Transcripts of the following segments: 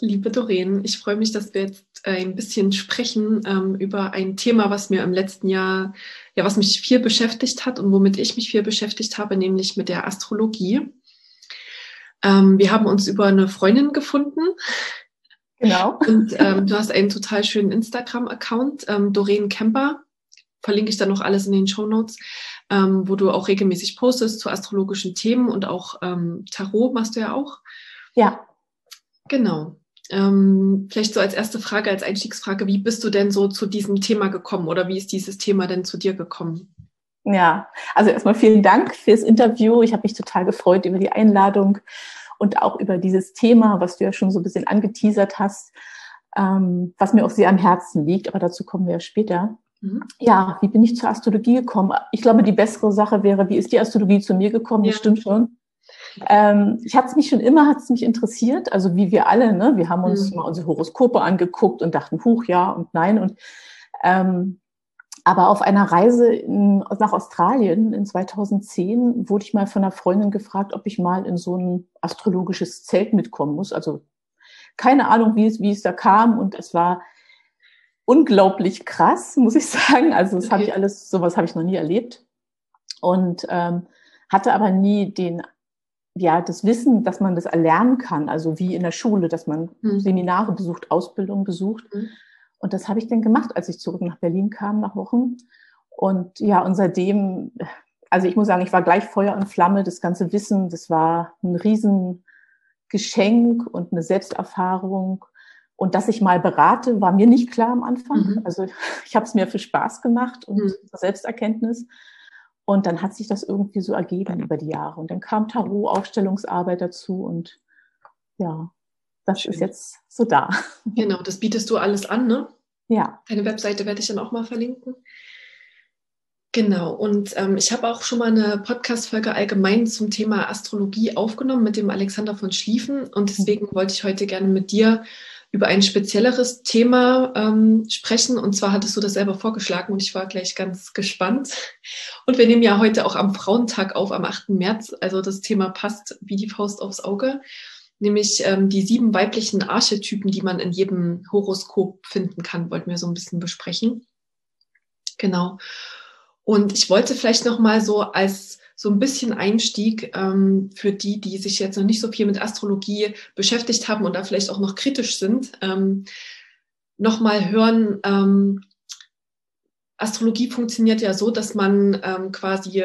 Liebe Doreen. Ich freue mich, dass wir jetzt äh, ein bisschen sprechen ähm, über ein Thema, was mir im letzten Jahr, ja, was mich viel beschäftigt hat und womit ich mich viel beschäftigt habe, nämlich mit der Astrologie. Ähm, wir haben uns über eine Freundin gefunden. Genau. Und ähm, du hast einen total schönen Instagram-Account, ähm, Doreen Kemper. Verlinke ich dann noch alles in den Show Notes, ähm, wo du auch regelmäßig postest zu astrologischen Themen und auch ähm, Tarot machst du ja auch. Ja. Genau. Ähm, vielleicht so als erste Frage, als Einstiegsfrage, wie bist du denn so zu diesem Thema gekommen oder wie ist dieses Thema denn zu dir gekommen? Ja, also erstmal vielen Dank fürs Interview. Ich habe mich total gefreut über die Einladung und auch über dieses Thema, was du ja schon so ein bisschen angeteasert hast, ähm, was mir auch sehr am Herzen liegt, aber dazu kommen wir ja später. Mhm. Ja, wie bin ich zur Astrologie gekommen? Ich glaube, die bessere Sache wäre, wie ist die Astrologie zu mir gekommen? Ja. Das stimmt schon. Ähm, ich hatte es mich schon immer, hat es mich interessiert, also wie wir alle, ne? Wir haben uns mhm. mal unsere Horoskope angeguckt und dachten, huch, ja und nein. Und ähm, aber auf einer Reise in, nach Australien in 2010 wurde ich mal von einer Freundin gefragt, ob ich mal in so ein astrologisches Zelt mitkommen muss. Also keine Ahnung, wie es, wie es da kam. Und es war unglaublich krass, muss ich sagen. Also das okay. habe ich alles, sowas habe ich noch nie erlebt. Und ähm, hatte aber nie den ja, das Wissen, dass man das erlernen kann, also wie in der Schule, dass man mhm. Seminare besucht, Ausbildung besucht. Mhm. Und das habe ich dann gemacht, als ich zurück nach Berlin kam, nach Wochen. Und ja, und seitdem, also ich muss sagen, ich war gleich Feuer und Flamme, das ganze Wissen, das war ein Riesengeschenk und eine Selbsterfahrung. Und dass ich mal berate, war mir nicht klar am Anfang. Mhm. Also ich habe es mir für Spaß gemacht und mhm. Selbsterkenntnis. Und dann hat sich das irgendwie so ergeben über die Jahre. Und dann kam Tarot, Aufstellungsarbeit dazu und ja, das Schön. ist jetzt so da. Genau, das bietest du alles an, ne? Ja. Deine Webseite werde ich dann auch mal verlinken. Genau, und ähm, ich habe auch schon mal eine Podcast-Folge allgemein zum Thema Astrologie aufgenommen mit dem Alexander von Schlieffen. Und deswegen wollte ich heute gerne mit dir über ein spezielleres Thema ähm, sprechen. Und zwar hattest du das selber vorgeschlagen und ich war gleich ganz gespannt. Und wir nehmen ja heute auch am Frauentag auf, am 8. März. Also das Thema passt wie die Faust aufs Auge. Nämlich ähm, die sieben weiblichen Archetypen, die man in jedem Horoskop finden kann, wollten wir so ein bisschen besprechen. Genau. Und ich wollte vielleicht noch mal so als so ein bisschen Einstieg ähm, für die, die sich jetzt noch nicht so viel mit Astrologie beschäftigt haben und da vielleicht auch noch kritisch sind, ähm, nochmal hören. Ähm, Astrologie funktioniert ja so, dass man ähm, quasi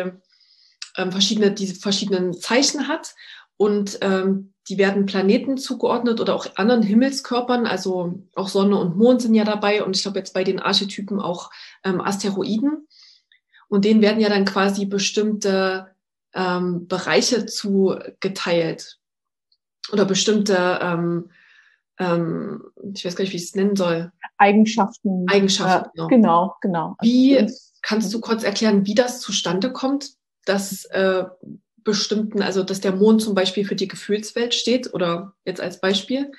ähm, verschiedene, diese verschiedenen Zeichen hat und ähm, die werden Planeten zugeordnet oder auch anderen Himmelskörpern, also auch Sonne und Mond sind ja dabei und ich glaube jetzt bei den Archetypen auch ähm, Asteroiden. Und denen werden ja dann quasi bestimmte ähm, Bereiche zugeteilt oder bestimmte, ähm, ähm, ich weiß gar nicht, wie ich es nennen soll. Eigenschaften. Eigenschaften. Äh, genau, genau. Wie kannst du kurz erklären, wie das zustande kommt, dass äh, bestimmten, also dass der Mond zum Beispiel für die Gefühlswelt steht oder jetzt als Beispiel?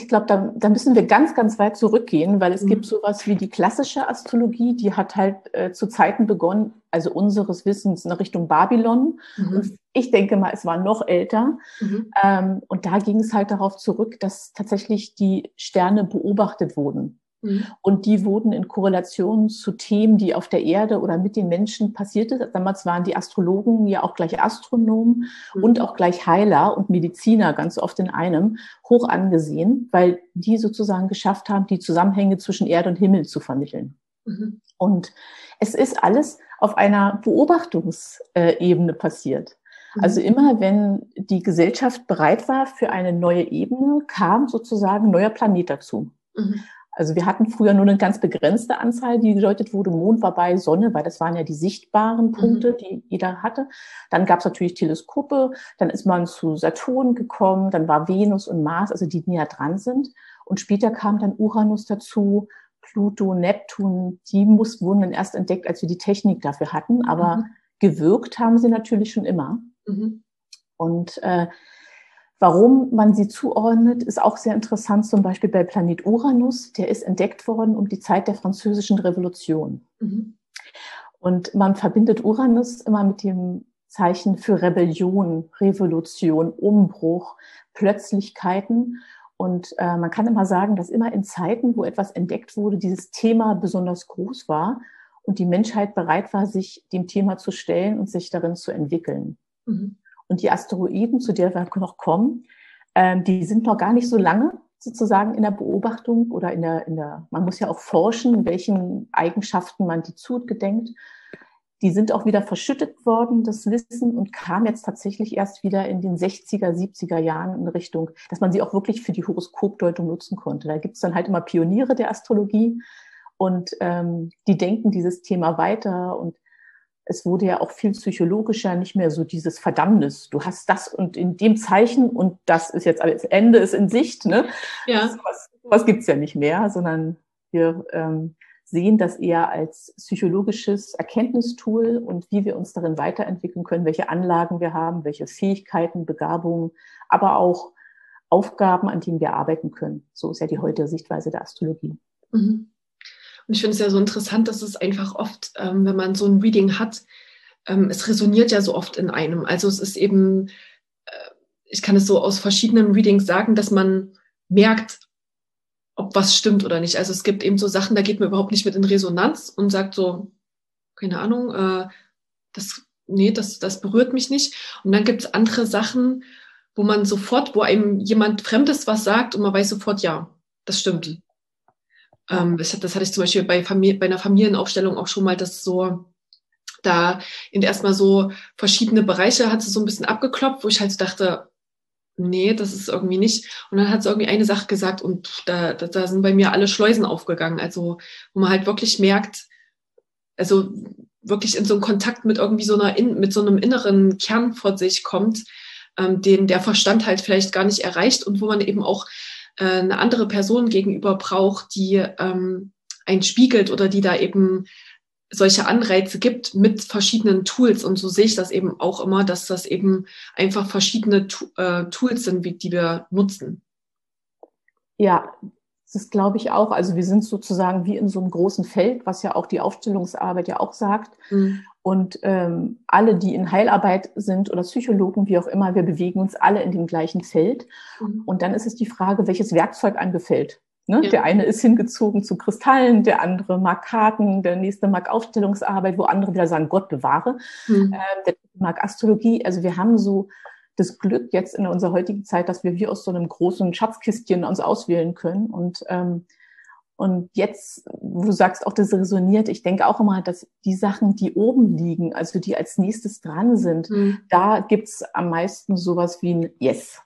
Ich glaube, da, da müssen wir ganz, ganz weit zurückgehen, weil es mhm. gibt sowas wie die klassische Astrologie, die hat halt äh, zu Zeiten begonnen, also unseres Wissens in Richtung Babylon. Mhm. Und ich denke mal, es war noch älter. Mhm. Ähm, und da ging es halt darauf zurück, dass tatsächlich die Sterne beobachtet wurden. Mhm. Und die wurden in Korrelation zu Themen, die auf der Erde oder mit den Menschen passierte. Damals waren die Astrologen ja auch gleich Astronomen mhm. und auch gleich Heiler und Mediziner ganz oft in einem hoch angesehen, weil die sozusagen geschafft haben, die Zusammenhänge zwischen Erde und Himmel zu vermitteln. Mhm. Und es ist alles auf einer Beobachtungsebene passiert. Mhm. Also immer, wenn die Gesellschaft bereit war für eine neue Ebene, kam sozusagen ein neuer Planet dazu. Mhm. Also wir hatten früher nur eine ganz begrenzte Anzahl, die gedeutet wurde. Mond war bei Sonne, weil das waren ja die sichtbaren Punkte, mhm. die jeder hatte. Dann gab es natürlich Teleskope, dann ist man zu Saturn gekommen, dann war Venus und Mars, also die näher dran sind. Und später kam dann Uranus dazu, Pluto, Neptun, die mussten, wurden dann erst entdeckt, als wir die Technik dafür hatten. Aber mhm. gewirkt haben sie natürlich schon immer. Mhm. Und äh, Warum man sie zuordnet, ist auch sehr interessant, zum Beispiel bei Planet Uranus. Der ist entdeckt worden um die Zeit der Französischen Revolution. Mhm. Und man verbindet Uranus immer mit dem Zeichen für Rebellion, Revolution, Umbruch, Plötzlichkeiten. Und äh, man kann immer sagen, dass immer in Zeiten, wo etwas entdeckt wurde, dieses Thema besonders groß war und die Menschheit bereit war, sich dem Thema zu stellen und sich darin zu entwickeln. Mhm. Und die Asteroiden, zu der wir noch kommen, ähm, die sind noch gar nicht so lange sozusagen in der Beobachtung oder in der, in der, man muss ja auch forschen, welchen Eigenschaften man die zugedenkt. Die sind auch wieder verschüttet worden, das Wissen, und kam jetzt tatsächlich erst wieder in den 60er, 70er Jahren in Richtung, dass man sie auch wirklich für die Horoskopdeutung nutzen konnte. Da gibt es dann halt immer Pioniere der Astrologie und ähm, die denken dieses Thema weiter und es wurde ja auch viel psychologischer, nicht mehr so dieses Verdammnis. Du hast das und in dem Zeichen und das ist jetzt alles, Ende ist in Sicht. Ne? Ja. Was, was gibt's ja nicht mehr, sondern wir ähm, sehen das eher als psychologisches Erkenntnistool und wie wir uns darin weiterentwickeln können, welche Anlagen wir haben, welche Fähigkeiten, Begabungen, aber auch Aufgaben, an denen wir arbeiten können. So ist ja die heutige Sichtweise der Astrologie. Mhm. Und ich finde es ja so interessant, dass es einfach oft, ähm, wenn man so ein Reading hat, ähm, es resoniert ja so oft in einem. Also es ist eben, äh, ich kann es so aus verschiedenen Readings sagen, dass man merkt, ob was stimmt oder nicht. Also es gibt eben so Sachen, da geht man überhaupt nicht mit in Resonanz und sagt so, keine Ahnung, äh, das, nee, das, das berührt mich nicht. Und dann gibt es andere Sachen, wo man sofort, wo einem jemand Fremdes was sagt und man weiß sofort, ja, das stimmt. Ähm, das, das hatte ich zum Beispiel bei, Familie, bei einer Familienaufstellung auch schon mal, dass so da in erstmal so verschiedene Bereiche hat sie so ein bisschen abgeklopft, wo ich halt dachte, nee, das ist irgendwie nicht. Und dann hat sie irgendwie eine Sache gesagt und da, da, da sind bei mir alle Schleusen aufgegangen. Also, wo man halt wirklich merkt, also wirklich in so einen Kontakt mit irgendwie so einer, in, mit so einem inneren Kern vor sich kommt, ähm, den der Verstand halt vielleicht gar nicht erreicht und wo man eben auch äh, eine andere Person gegenüber braucht, die ähm, einen spiegelt oder die da eben solche Anreize gibt mit verschiedenen Tools. Und so sehe ich das eben auch immer, dass das eben einfach verschiedene äh, Tools sind, wie, die wir nutzen. Ja, das glaube ich auch. Also wir sind sozusagen wie in so einem großen Feld, was ja auch die Aufstellungsarbeit ja auch sagt. Mhm. Und ähm, alle, die in Heilarbeit sind oder Psychologen, wie auch immer, wir bewegen uns alle in dem gleichen Feld. Mhm. Und dann ist es die Frage, welches Werkzeug angefällt. Ne? Ja. Der eine ist hingezogen zu Kristallen, der andere mag Karten, der nächste mag Aufstellungsarbeit, wo andere wieder sagen, Gott bewahre. Mhm. Ähm, der mag Astrologie. Also wir haben so das Glück jetzt in unserer heutigen Zeit, dass wir wie aus so einem großen Schatzkistchen uns auswählen können. Und ähm, und jetzt, wo du sagst, auch das resoniert, ich denke auch immer, dass die Sachen, die oben liegen, also die als nächstes dran sind, mhm. da gibt's am meisten sowas wie ein Yes.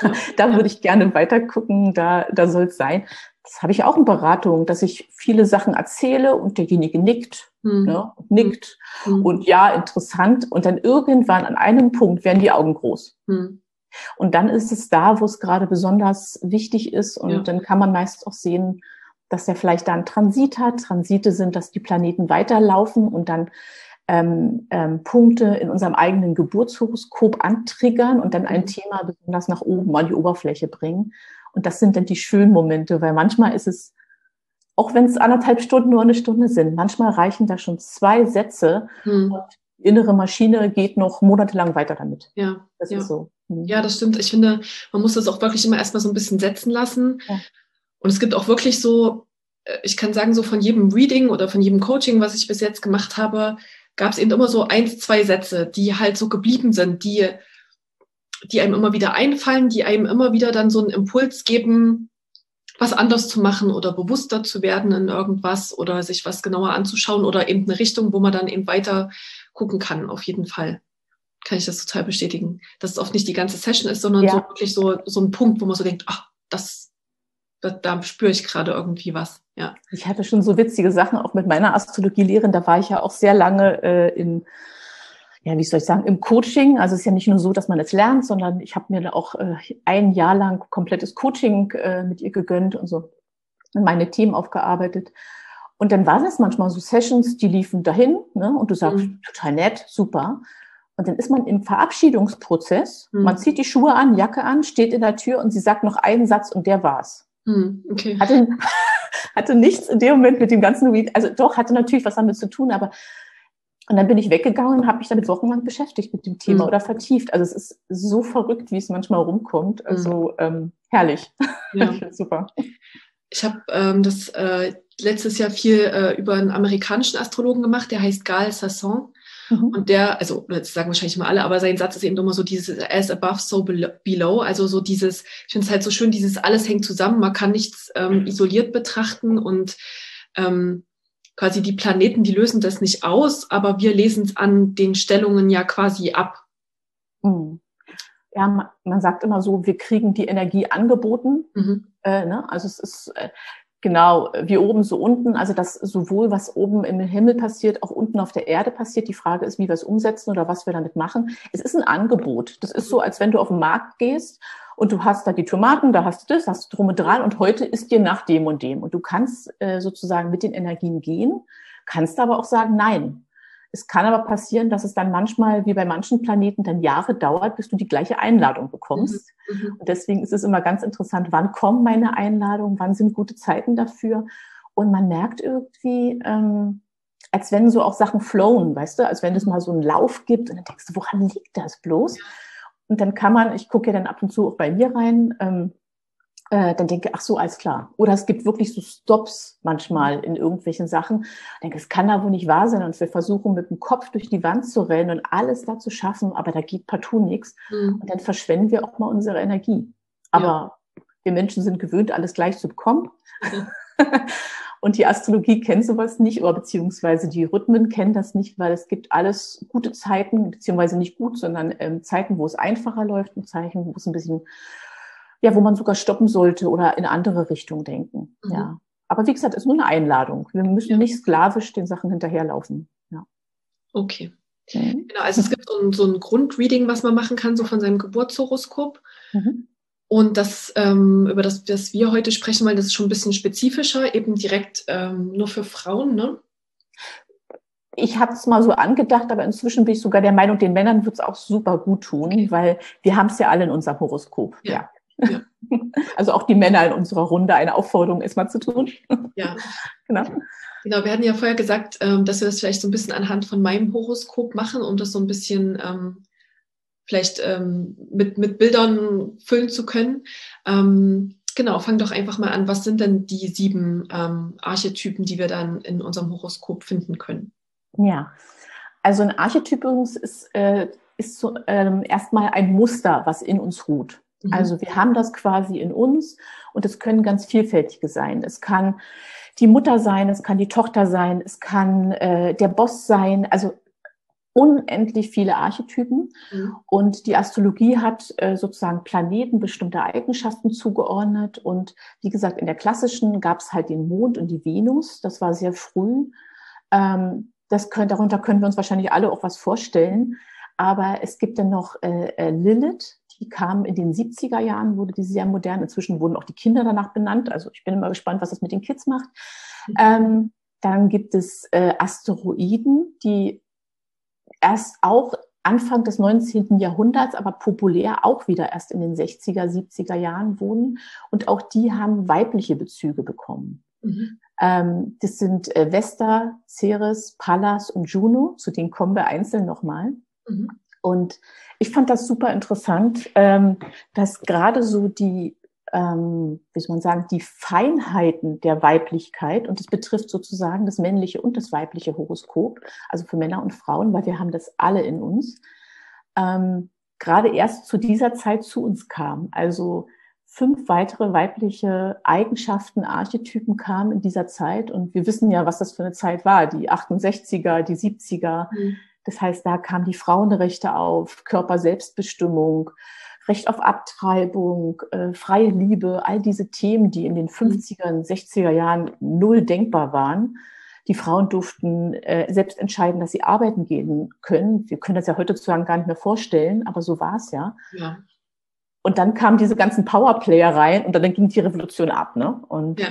Ja. da würde ich gerne weiter gucken, da, da soll es sein. Das habe ich auch in Beratung, dass ich viele Sachen erzähle und derjenige nickt, mhm. ne, nickt mhm. und ja, interessant. Und dann irgendwann an einem Punkt werden die Augen groß. Mhm. Und dann ist es da, wo es gerade besonders wichtig ist. Und ja. dann kann man meist auch sehen, dass er vielleicht dann Transit hat. Transite sind, dass die Planeten weiterlaufen und dann ähm, ähm, Punkte in unserem eigenen Geburtshoroskop antriggern und dann ein mhm. Thema besonders nach oben an die Oberfläche bringen. Und das sind dann die schönen Momente, weil manchmal ist es, auch wenn es anderthalb Stunden nur eine Stunde sind, manchmal reichen da schon zwei Sätze hm. und die innere Maschine geht noch monatelang weiter damit. Ja, das ja. ist so. Hm. Ja, das stimmt. Ich finde, man muss das auch wirklich immer erstmal so ein bisschen setzen lassen. Ja. Und es gibt auch wirklich so, äh, ich kann sagen, so von jedem Reading oder von jedem Coaching, was ich bis jetzt gemacht habe, gab es eben immer so ein, zwei Sätze, die halt so geblieben sind, die, die einem immer wieder einfallen, die einem immer wieder dann so einen Impuls geben, was anders zu machen oder bewusster zu werden in irgendwas oder sich was genauer anzuschauen oder eben eine Richtung, wo man dann eben weiter gucken kann, auf jeden Fall. Kann ich das total bestätigen. Dass es oft nicht die ganze Session ist, sondern ja. so wirklich so, so ein Punkt, wo man so denkt, ach, das, da, da spüre ich gerade irgendwie was. Ja. Ich hatte schon so witzige Sachen auch mit meiner Astrologielehrerin. Da war ich ja auch sehr lange äh, in ja, wie soll ich sagen, im Coaching. Also es ist ja nicht nur so, dass man es lernt, sondern ich habe mir auch äh, ein Jahr lang komplettes Coaching äh, mit ihr gegönnt und so meine Themen aufgearbeitet. Und dann waren es manchmal so Sessions, die liefen dahin, ne? Und du sagst, mhm. total nett, super. Und dann ist man im Verabschiedungsprozess. Mhm. Man zieht die Schuhe an, Jacke an, steht in der Tür und sie sagt noch einen Satz und der war's. Mhm. Okay. Hatte, hatte nichts in dem Moment mit dem ganzen Week, also doch, hatte natürlich was damit zu tun, aber und dann bin ich weggegangen und habe mich damit wochenlang beschäftigt mit dem Thema mhm. oder vertieft. Also es ist so verrückt, wie es manchmal rumkommt. Also mhm. ähm, herrlich. Ja. Super. Ich habe ähm, das äh, letztes Jahr viel äh, über einen amerikanischen Astrologen gemacht, der heißt Gal Sasson. Mhm. Und der, also das sagen wahrscheinlich mal alle, aber sein Satz ist eben immer so dieses as above, so below. Also so dieses, ich finde es halt so schön, dieses alles hängt zusammen, man kann nichts ähm, isoliert betrachten und ähm, quasi die Planeten, die lösen das nicht aus, aber wir lesen es an den Stellungen ja quasi ab. Mhm. Ja, man, man, sagt immer so, wir kriegen die Energie angeboten. Mhm. Äh, ne? Also es ist äh, genau wie oben so unten. Also dass sowohl was oben im Himmel passiert, auch unten auf der Erde passiert. Die Frage ist, wie wir es umsetzen oder was wir damit machen. Es ist ein Angebot. Das ist so, als wenn du auf den Markt gehst und du hast da die Tomaten, da hast du das, hast du drum und dran und heute ist dir nach dem und dem. Und du kannst äh, sozusagen mit den Energien gehen, kannst aber auch sagen, nein. Es kann aber passieren, dass es dann manchmal, wie bei manchen Planeten, dann Jahre dauert, bis du die gleiche Einladung bekommst. Mhm. mhm. Und deswegen ist es immer ganz interessant, wann kommen meine Einladungen, wann sind gute Zeiten dafür. Und man merkt irgendwie, ähm, als wenn so auch Sachen flowen, weißt du, als wenn es mal so einen Lauf gibt und dann denkst du, woran liegt das bloß? Und dann kann man, ich gucke ja dann ab und zu auch bei mir rein, ähm, äh, dann denke, ach so, alles klar. Oder es gibt wirklich so Stops manchmal in irgendwelchen Sachen. Ich denke, es kann da wohl nicht wahr sein. Und wir versuchen mit dem Kopf durch die Wand zu rennen und alles da zu schaffen, aber da geht partout nichts. Mhm. Und dann verschwenden wir auch mal unsere Energie. Aber ja. wir Menschen sind gewöhnt, alles gleich zu bekommen. Mhm. Und die Astrologie kennt sowas nicht, oder beziehungsweise die Rhythmen kennen das nicht, weil es gibt alles gute Zeiten, beziehungsweise nicht gut, sondern ähm, Zeiten, wo es einfacher läuft und Zeichen, wo es ein bisschen, ja, wo man sogar stoppen sollte oder in andere Richtung denken. Mhm. Ja. Aber wie gesagt, es ist nur eine Einladung. Wir müssen ja. nicht sklavisch den Sachen hinterherlaufen. Ja. Okay. Mhm. Genau, also es gibt so ein, so ein Grundreading, was man machen kann, so von seinem Geburtshoroskop. Mhm. Und das, ähm, über das, das wir heute sprechen wollen, das ist schon ein bisschen spezifischer, eben direkt ähm, nur für Frauen, ne? Ich habe es mal so angedacht, aber inzwischen bin ich sogar der Meinung, den Männern wird es auch super gut tun, okay. weil wir haben es ja alle in unserem Horoskop. Ja. ja. Ja. Also auch die Männer in unserer Runde eine Aufforderung ist mal zu tun. Ja. genau. Genau, wir hatten ja vorher gesagt, ähm, dass wir das vielleicht so ein bisschen anhand von meinem Horoskop machen, um das so ein bisschen ähm, vielleicht ähm, mit, mit Bildern füllen zu können. Ähm, genau, fang doch einfach mal an. Was sind denn die sieben ähm, Archetypen, die wir dann in unserem Horoskop finden können? Ja, also ein Archetyp ist, äh, ist so, ähm, erstmal ein Muster, was in uns ruht. Mhm. Also wir haben das quasi in uns und es können ganz vielfältige sein. Es kann die Mutter sein, es kann die Tochter sein, es kann äh, der Boss sein. Also unendlich viele Archetypen mhm. und die Astrologie hat äh, sozusagen Planeten bestimmte Eigenschaften zugeordnet und wie gesagt, in der klassischen gab es halt den Mond und die Venus, das war sehr früh. Ähm, das können, darunter können wir uns wahrscheinlich alle auch was vorstellen, aber es gibt dann noch äh, äh, Lilith, die kam in den 70er Jahren, wurde die sehr modern. Inzwischen wurden auch die Kinder danach benannt. Also ich bin immer gespannt, was das mit den Kids macht. Mhm. Ähm, dann gibt es äh, Asteroiden, die erst auch Anfang des 19. Jahrhunderts, aber populär auch wieder erst in den 60er, 70er Jahren wurden. Und auch die haben weibliche Bezüge bekommen. Mhm. Ähm, das sind äh, Vesta, Ceres, Pallas und Juno. Zu denen kommen wir einzeln nochmal. Mhm. Und ich fand das super interessant, ähm, dass gerade so die ähm, wie soll man sagen, die Feinheiten der Weiblichkeit und das betrifft sozusagen das männliche und das weibliche Horoskop, also für Männer und Frauen, weil wir haben das alle in uns, ähm, gerade erst zu dieser Zeit zu uns kam. Also fünf weitere weibliche Eigenschaften, Archetypen kamen in dieser Zeit und wir wissen ja, was das für eine Zeit war, die 68er, die 70er. Mhm. Das heißt, da kamen die Frauenrechte auf, Körperselbstbestimmung, Recht auf Abtreibung, äh, freie Liebe, all diese Themen, die in den 50er, 60er Jahren null denkbar waren. Die Frauen durften äh, selbst entscheiden, dass sie arbeiten gehen können. Wir können das ja heutzutage gar nicht mehr vorstellen, aber so war es ja. ja. Und dann kamen diese ganzen Powerplayer rein und dann ging die Revolution ab. Ne? Und ja.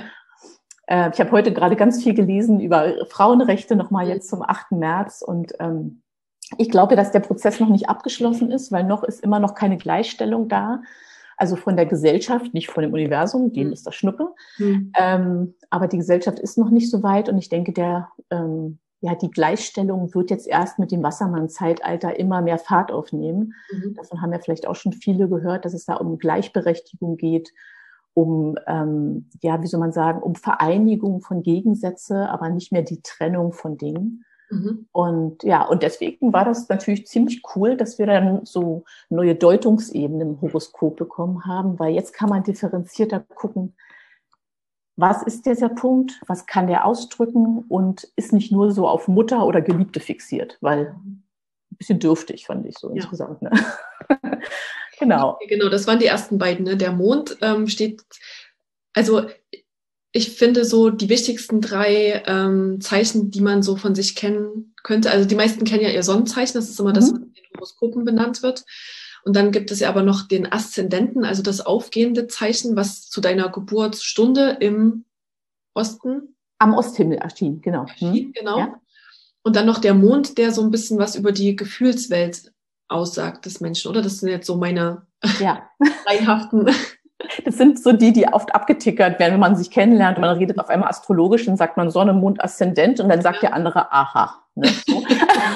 Äh, ich habe heute gerade ganz viel gelesen über Frauenrechte, nochmal jetzt zum 8. März. Und ähm, ich glaube, dass der Prozess noch nicht abgeschlossen ist, weil noch ist immer noch keine Gleichstellung da. Also von der Gesellschaft, nicht von dem Universum, dem mhm. ist das Schnuppe. Mhm. Ähm, aber die Gesellschaft ist noch nicht so weit und ich denke, der, ähm, ja, die Gleichstellung wird jetzt erst mit dem Wassermann-Zeitalter immer mehr Fahrt aufnehmen. Mhm. Davon haben ja vielleicht auch schon viele gehört, dass es da um Gleichberechtigung geht, um, ähm, ja, wie soll man sagen, um Vereinigung von Gegensätze, aber nicht mehr die Trennung von Dingen. Mhm. Und ja, und deswegen war das natürlich ziemlich cool, dass wir dann so neue Deutungsebenen im Horoskop bekommen haben, weil jetzt kann man differenzierter gucken, was ist dieser Punkt, was kann der ausdrücken und ist nicht nur so auf Mutter oder Geliebte fixiert, weil ein bisschen dürftig fand ich so ja. insgesamt. Ne? Genau. Genau, das waren die ersten beiden. Ne? Der Mond ähm, steht, also ich finde so die wichtigsten drei ähm, Zeichen, die man so von sich kennen könnte. Also die meisten kennen ja ihr Sonnenzeichen, das ist immer mhm. das, was in den Horoskopen benannt wird. Und dann gibt es ja aber noch den Aszendenten, also das aufgehende Zeichen, was zu deiner Geburtsstunde im Osten. Am Osthimmel erschien, genau. Erschien, mhm. genau. Ja. Und dann noch der Mond, der so ein bisschen was über die Gefühlswelt aussagt des Menschen, oder? Das sind jetzt so meine ja. reinhaften das sind so die, die oft abgetickert werden, wenn man sich kennenlernt und man redet auf einmal astrologisch, dann sagt man Sonne, Mond, Aszendent und dann sagt der andere, aha. Ne? So.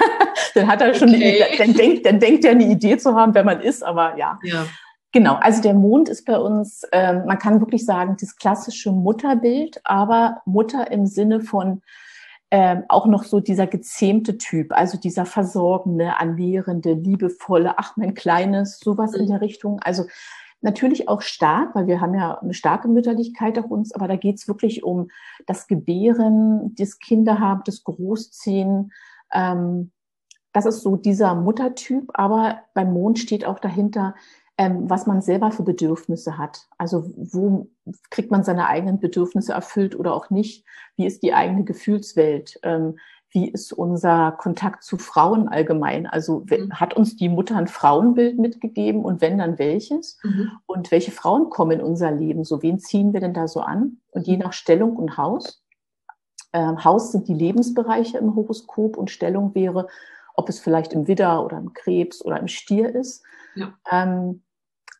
dann hat er schon, okay. eine, dann denkt, dann denkt er eine Idee zu haben, wer man ist, aber ja. ja. Genau, also der Mond ist bei uns, ähm, man kann wirklich sagen, das klassische Mutterbild, aber Mutter im Sinne von ähm, auch noch so dieser gezähmte Typ, also dieser versorgende, ernährende, liebevolle, ach mein Kleines, sowas mhm. in der Richtung. Also Natürlich auch stark, weil wir haben ja eine starke Mütterlichkeit auf uns, aber da geht es wirklich um das Gebären, das Kinderhaben, das Großziehen. Ähm, das ist so dieser Muttertyp, aber beim Mond steht auch dahinter, ähm, was man selber für Bedürfnisse hat. Also wo kriegt man seine eigenen Bedürfnisse erfüllt oder auch nicht? Wie ist die eigene Gefühlswelt? Ähm, wie ist unser Kontakt zu Frauen allgemein? Also mhm. hat uns die Mutter ein Frauenbild mitgegeben und wenn dann welches? Mhm. Und welche Frauen kommen in unser Leben? So wen ziehen wir denn da so an? Und je nach Stellung und Haus. Ähm, Haus sind die Lebensbereiche im Horoskop und Stellung wäre, ob es vielleicht im Widder oder im Krebs oder im Stier ist. Ja. Ähm,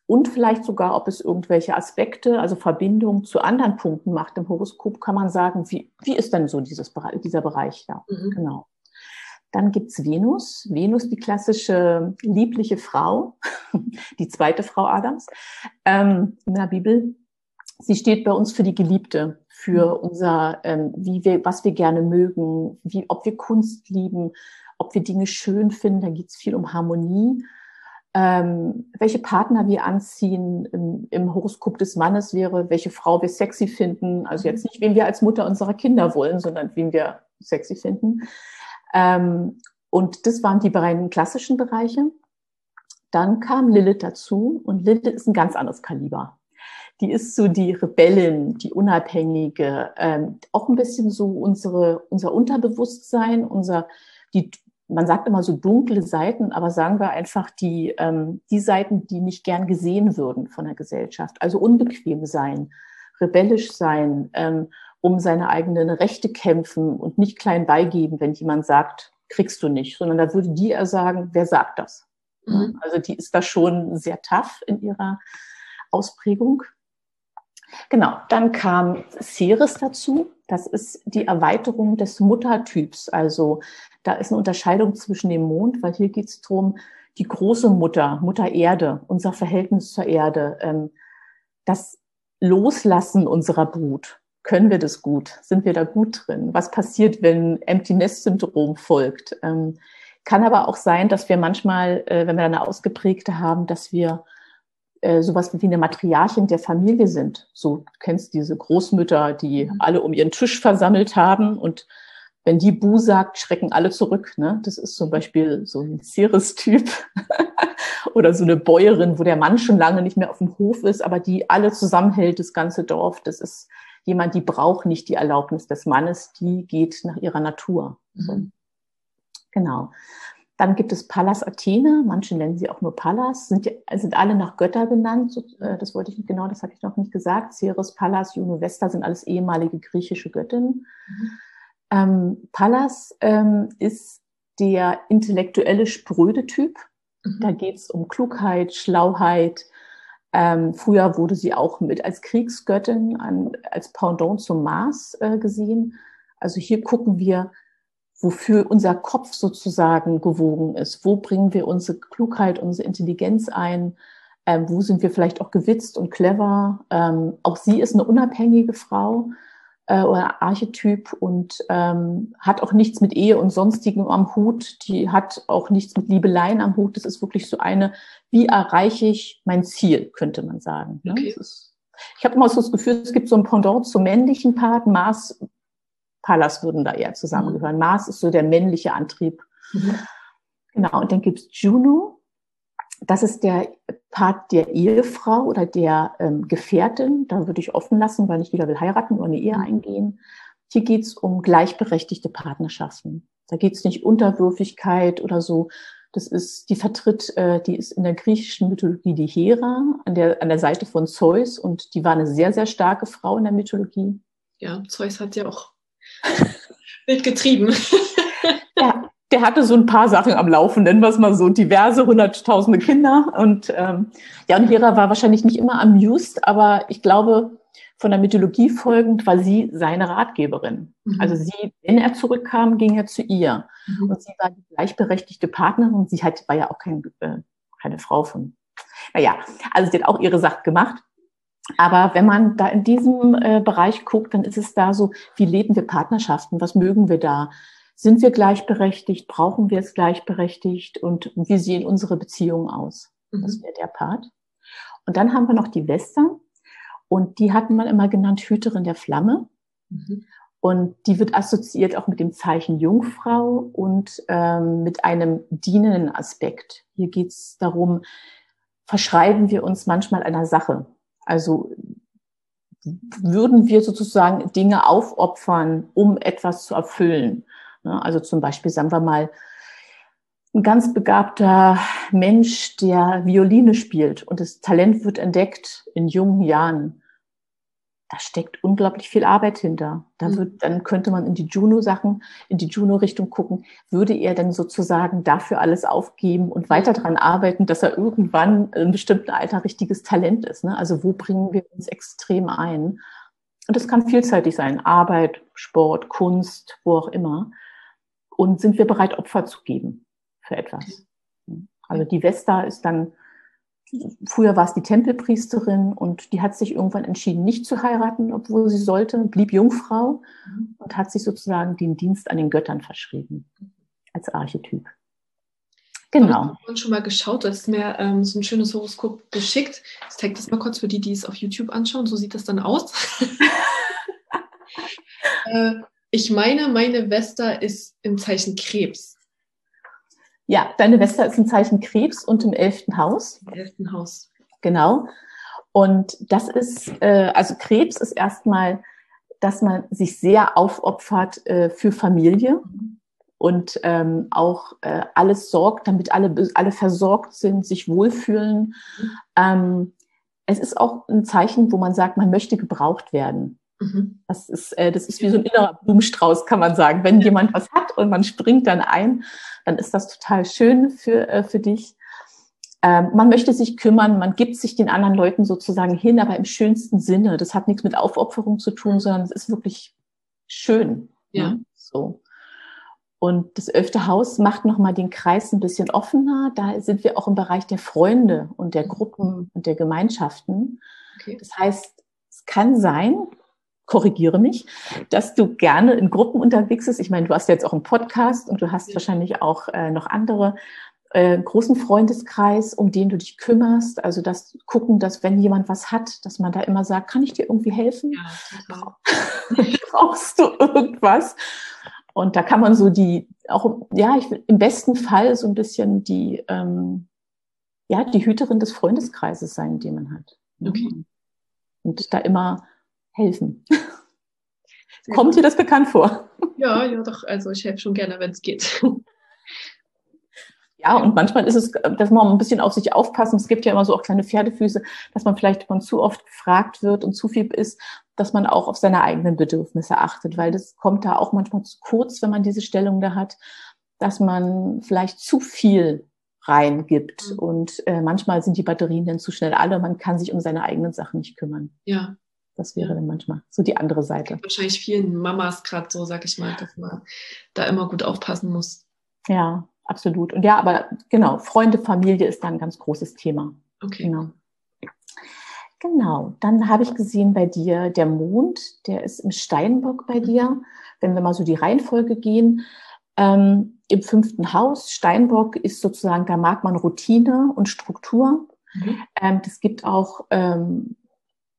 und vielleicht sogar, ob es irgendwelche Aspekte, also Verbindungen zu anderen Punkten macht im Horoskop, kann man sagen, wie, wie ist denn so dieses, dieser Bereich da? Mhm. Genau. Dann gibt's Venus. Venus, die klassische liebliche Frau, die zweite Frau Adams ähm, in der Bibel. Sie steht bei uns für die Geliebte, für mhm. unser, ähm, wie wir, was wir gerne mögen, wie, ob wir Kunst lieben, ob wir Dinge schön finden. Da geht's viel um Harmonie ähm, welche Partner wir anziehen im, im, Horoskop des Mannes wäre, welche Frau wir sexy finden. Also jetzt nicht, wen wir als Mutter unserer Kinder wollen, sondern wen wir sexy finden. Ähm, und das waren die beiden klassischen Bereiche. Dann kam Lilith dazu und Lilith ist ein ganz anderes Kaliber. Die ist so die Rebellin, die Unabhängige, ähm, auch ein bisschen so unsere, unser Unterbewusstsein, unser, die man sagt immer so dunkle Seiten, aber sagen wir einfach die, ähm, die Seiten, die nicht gern gesehen würden von der Gesellschaft. Also unbequem sein, rebellisch sein, ähm, um seine eigenen Rechte kämpfen und nicht klein beigeben, wenn jemand sagt, kriegst du nicht, sondern da würde die eher sagen, wer sagt das? Mhm. Also die ist da schon sehr tough in ihrer Ausprägung. Genau, dann kam Ceres dazu. Das ist die Erweiterung des Muttertyps. Also da ist eine Unterscheidung zwischen dem Mond, weil hier geht es darum, die große Mutter, Mutter Erde, unser Verhältnis zur Erde, ähm, das Loslassen unserer Brut. Können wir das gut? Sind wir da gut drin? Was passiert, wenn Empty Nest Syndrom folgt? Ähm, kann aber auch sein, dass wir manchmal, äh, wenn wir eine ausgeprägte haben, dass wir äh, sowas wie eine Matriarchin der Familie sind. So du kennst diese Großmütter, die mhm. alle um ihren Tisch versammelt haben und wenn die Bu sagt, schrecken alle zurück. Ne? Das ist zum Beispiel so ein Ceres-Typ oder so eine Bäuerin, wo der Mann schon lange nicht mehr auf dem Hof ist, aber die alle zusammenhält, das ganze Dorf. Das ist jemand, die braucht nicht die Erlaubnis des Mannes, die geht nach ihrer Natur. Mhm. Genau. Dann gibt es Pallas Athene, manche nennen sie auch nur Pallas, sind, sind alle nach Götter benannt. Äh, das wollte ich nicht genau, das habe ich noch nicht gesagt. Ceres, Pallas, Juno, Vesta sind alles ehemalige griechische Göttinnen. Mhm. Ähm, Pallas ähm, ist der intellektuelle spröde Typ. Mhm. Da geht es um Klugheit, Schlauheit. Ähm, früher wurde sie auch mit als Kriegsgöttin, an, als Pendant zum Mars äh, gesehen. Also hier gucken wir, wofür unser Kopf sozusagen gewogen ist. Wo bringen wir unsere Klugheit, unsere Intelligenz ein? Ähm, wo sind wir vielleicht auch gewitzt und clever? Ähm, auch sie ist eine unabhängige Frau äh, oder Archetyp und ähm, hat auch nichts mit Ehe und Sonstigem am Hut. Die hat auch nichts mit Liebeleien am Hut. Das ist wirklich so eine, wie erreiche ich mein Ziel, könnte man sagen. Ne? Okay. Ist, ich habe immer so das Gefühl, es gibt so ein Pendant zum männlichen Part. Mars Pallas würden da eher zusammengehören. Mars ist so der männliche Antrieb. Mhm. Genau, und dann gibt's Juno. Das ist der Part der Ehefrau oder der ähm, Gefährtin. Da würde ich offen lassen, weil nicht jeder will heiraten oder eine Ehe mhm. eingehen. Hier geht's um gleichberechtigte Partnerschaften. Da geht's nicht Unterwürfigkeit oder so. Das ist, die vertritt, äh, die ist in der griechischen Mythologie die Hera an der, an der Seite von Zeus und die war eine sehr, sehr starke Frau in der Mythologie. Ja, Zeus hat ja auch wild getrieben. ja, der hatte so ein paar Sachen am Laufen, nennen wir es mal so, diverse hunderttausende Kinder. Und ähm, ja, und Hera war wahrscheinlich nicht immer amused, aber ich glaube, von der Mythologie folgend war sie seine Ratgeberin. Mhm. Also sie, wenn er zurückkam, ging er zu ihr. Mhm. Und sie war die gleichberechtigte Partnerin und sie hat, war ja auch kein, äh, keine Frau von. Naja, also sie hat auch ihre Sache gemacht. Aber wenn man da in diesem äh, Bereich guckt, dann ist es da so, wie leben wir Partnerschaften? Was mögen wir da? Sind wir gleichberechtigt? Brauchen wir es gleichberechtigt? Und wie sehen unsere Beziehungen aus? Mhm. Das wäre der Part. Und dann haben wir noch die Wester. Und die hat man immer genannt Hüterin der Flamme. Mhm. Und die wird assoziiert auch mit dem Zeichen Jungfrau und ähm, mit einem dienenden Aspekt. Hier geht es darum, verschreiben wir uns manchmal einer Sache. Also würden wir sozusagen Dinge aufopfern, um etwas zu erfüllen. Also zum Beispiel, sagen wir mal, ein ganz begabter Mensch, der Violine spielt und das Talent wird entdeckt in jungen Jahren da steckt unglaublich viel Arbeit hinter. Da mhm. wird, dann könnte man in die Juno-Sachen, in die Juno-Richtung gucken. Würde er denn sozusagen dafür alles aufgeben und weiter mhm. dran arbeiten, dass er irgendwann einem bestimmten Alter richtiges Talent ist? Ne? Also wo bringen wir uns extrem ein? Und das kann vielseitig sein. Arbeit, Sport, Kunst, wo auch immer. Und sind wir bereit, Opfer zu geben für etwas? Also die Vesta ist dann Früher war es die Tempelpriesterin und die hat sich irgendwann entschieden, nicht zu heiraten, obwohl sie sollte, blieb Jungfrau mhm. und hat sich sozusagen den Dienst an den Göttern verschrieben als Archetyp. Genau. Ich habe schon mal geschaut, du hast mir ähm, so ein schönes Horoskop geschickt. Ich zeige das mal kurz für die, die es auf YouTube anschauen. So sieht das dann aus. äh, ich meine, meine Vesta ist im Zeichen Krebs. Ja, deine Wester ist ein Zeichen Krebs und im elften Haus. Im elften Haus. Genau. Und das ist, äh, also Krebs ist erstmal, dass man sich sehr aufopfert äh, für Familie und ähm, auch äh, alles sorgt, damit alle, alle versorgt sind, sich wohlfühlen. Mhm. Ähm, es ist auch ein Zeichen, wo man sagt, man möchte gebraucht werden. Mhm. Das ist, äh, das ist wie so ein innerer Blumenstrauß, kann man sagen. Wenn jemand was hat und man springt dann ein, dann ist das total schön für, äh, für dich. Ähm, man möchte sich kümmern, man gibt sich den anderen Leuten sozusagen hin, aber im schönsten Sinne. Das hat nichts mit Aufopferung zu tun, sondern es ist wirklich schön. Ja. Ne? So. Und das elfte Haus macht nochmal den Kreis ein bisschen offener. Da sind wir auch im Bereich der Freunde und der Gruppen und der Gemeinschaften. Okay. Das heißt, es kann sein, korrigiere mich, dass du gerne in Gruppen unterwegs bist. Ich meine, du hast jetzt auch einen Podcast und du hast wahrscheinlich auch äh, noch andere äh, großen Freundeskreis, um den du dich kümmerst. Also das gucken, dass wenn jemand was hat, dass man da immer sagt, kann ich dir irgendwie helfen? Ja, Brauchst du irgendwas? Und da kann man so die, auch, ja, ich, im besten Fall so ein bisschen die, ähm, ja, die Hüterin des Freundeskreises sein, den man hat. Okay. Und da immer helfen. Kommt dir das bekannt vor? Ja, ja, doch. Also ich helfe schon gerne, wenn es geht. Ja, und manchmal ist es, dass man ein bisschen auf sich aufpassen. Es gibt ja immer so auch kleine Pferdefüße, dass man vielleicht man zu oft gefragt wird und zu viel ist, dass man auch auf seine eigenen Bedürfnisse achtet, weil das kommt da auch manchmal zu kurz, wenn man diese Stellung da hat, dass man vielleicht zu viel reingibt mhm. und äh, manchmal sind die Batterien dann zu schnell alle, man kann sich um seine eigenen Sachen nicht kümmern. Ja. Das wäre dann manchmal so die andere Seite. Wahrscheinlich vielen Mamas gerade so, sag ich mal, dass man da immer gut aufpassen muss. Ja, absolut. Und ja, aber genau, Freunde, Familie ist da ein ganz großes Thema. Okay. Genau. Genau, dann habe ich gesehen bei dir der Mond, der ist im Steinbock bei dir. Wenn wir mal so die Reihenfolge gehen, ähm, im fünften Haus, Steinbock ist sozusagen, da mag man Routine und Struktur. Mhm. Ähm, das gibt auch ähm,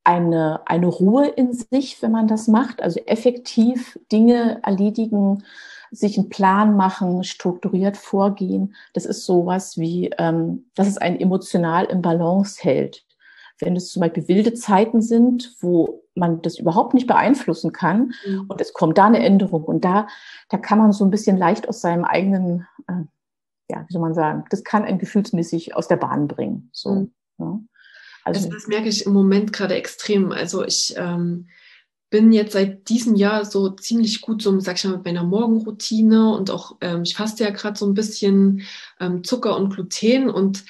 eine, eine Ruhe in sich, wenn man das macht, also effektiv Dinge erledigen, sich einen Plan machen, strukturiert vorgehen. Das ist sowas wie, ähm, dass es einen emotional im Balance hält. Wenn es zum Beispiel wilde Zeiten sind, wo man das überhaupt nicht beeinflussen kann mhm. und es kommt da eine Änderung und da, da kann man so ein bisschen leicht aus seinem eigenen, äh, ja, wie soll man sagen, das kann ein gefühlsmäßig aus der Bahn bringen. So. Mhm. Ja. Also, also das merke ich im Moment gerade extrem. Also ich ähm, bin jetzt seit diesem Jahr so ziemlich gut so, sag ich mal, mit meiner Morgenroutine und auch, ähm, ich faste ja gerade so ein bisschen ähm, Zucker und Gluten und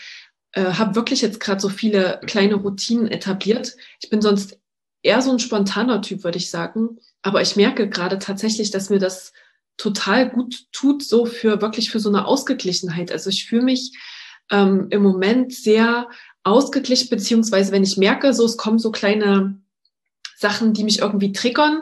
äh, habe wirklich jetzt gerade so viele kleine Routinen etabliert. Ich bin sonst eher so ein spontaner Typ, würde ich sagen. Aber ich merke gerade tatsächlich, dass mir das total gut tut, so für wirklich für so eine Ausgeglichenheit. Also ich fühle mich ähm, im Moment sehr ausgeglichen, beziehungsweise wenn ich merke, so es kommen so kleine Sachen, die mich irgendwie triggern,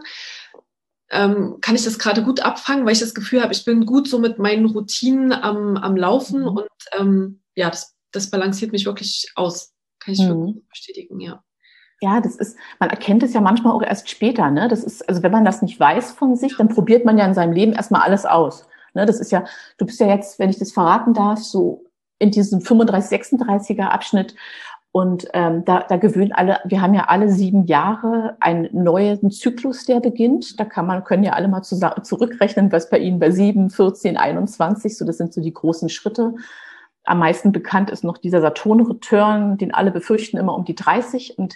ähm, kann ich das gerade gut abfangen, weil ich das Gefühl habe, ich bin gut so mit meinen Routinen am, am Laufen mhm. und ähm, ja, das, das balanciert mich wirklich aus. Kann ich mhm. bestätigen, ja. Ja, das ist, man erkennt es ja manchmal auch erst später, ne? Das ist, also wenn man das nicht weiß von sich, dann probiert man ja in seinem Leben erstmal alles aus. Ne? Das ist ja, du bist ja jetzt, wenn ich das verraten darf, so in diesem 35, 36er Abschnitt. Und ähm, da, da gewöhnen alle, wir haben ja alle sieben Jahre einen neuen Zyklus, der beginnt. Da kann man, können ja alle mal zu, zurückrechnen, was bei Ihnen bei sieben, 14, 21, so das sind so die großen Schritte. Am meisten bekannt ist noch dieser Saturn-Return, den alle befürchten immer um die 30 und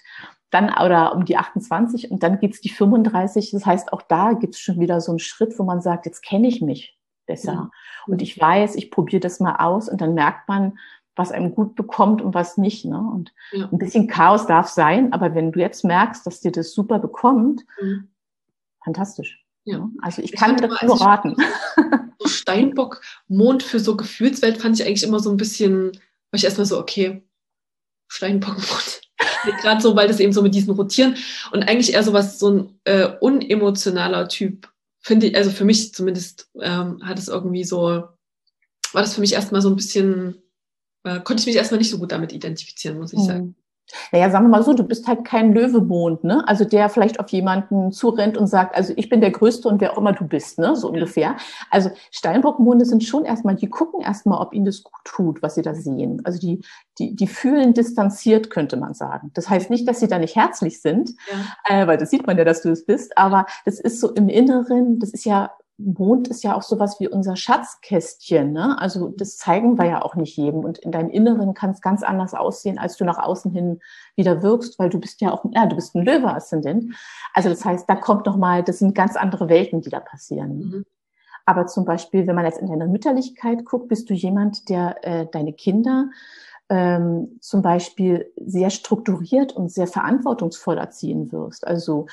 dann oder um die 28 und dann geht's die 35. Das heißt, auch da gibt's schon wieder so einen Schritt, wo man sagt, jetzt kenne ich mich besser. Ja. Und ich weiß, ich probiere das mal aus und dann merkt man, was einem gut bekommt und was nicht. Ne? Und ja. ein bisschen Chaos darf sein, aber wenn du jetzt merkst, dass dir das super bekommt, mhm. fantastisch. Ja. Also ich, ich kann dir das nur raten. So Steinbock, Mond für so Gefühlswelt fand ich eigentlich immer so ein bisschen, war ich erstmal so, okay, Steinbock, Mond. Gerade so, weil das eben so mit diesen Rotieren und eigentlich eher so was, so ein äh, unemotionaler Typ finde ich, also für mich zumindest ähm, hat es irgendwie so, war das für mich erstmal so ein bisschen, äh, konnte ich mich erstmal nicht so gut damit identifizieren, muss ich mhm. sagen. Naja, sagen wir mal so, du bist halt kein Löwemond, ne? Also der vielleicht auf jemanden zurennt und sagt, also ich bin der Größte und wer auch immer du bist, ne? So ungefähr. Also Steinbockmonde sind schon erstmal, die gucken erstmal, ob ihnen das gut tut, was sie da sehen. Also die, die, die fühlen distanziert, könnte man sagen. Das heißt nicht, dass sie da nicht herzlich sind, ja. äh, weil das sieht man ja, dass du es bist, aber das ist so im Inneren, das ist ja Mond ist ja auch sowas wie unser Schatzkästchen. Ne? Also das zeigen wir ja auch nicht jedem. Und in deinem Inneren kann es ganz anders aussehen, als du nach außen hin wieder wirkst, weil du bist ja auch, ja, du bist ein Löwe-Aszendent. Also das heißt, da kommt noch mal, das sind ganz andere Welten, die da passieren. Mhm. Aber zum Beispiel, wenn man jetzt in deiner Mütterlichkeit guckt, bist du jemand, der äh, deine Kinder ähm, zum Beispiel sehr strukturiert und sehr verantwortungsvoll erziehen wirst. Also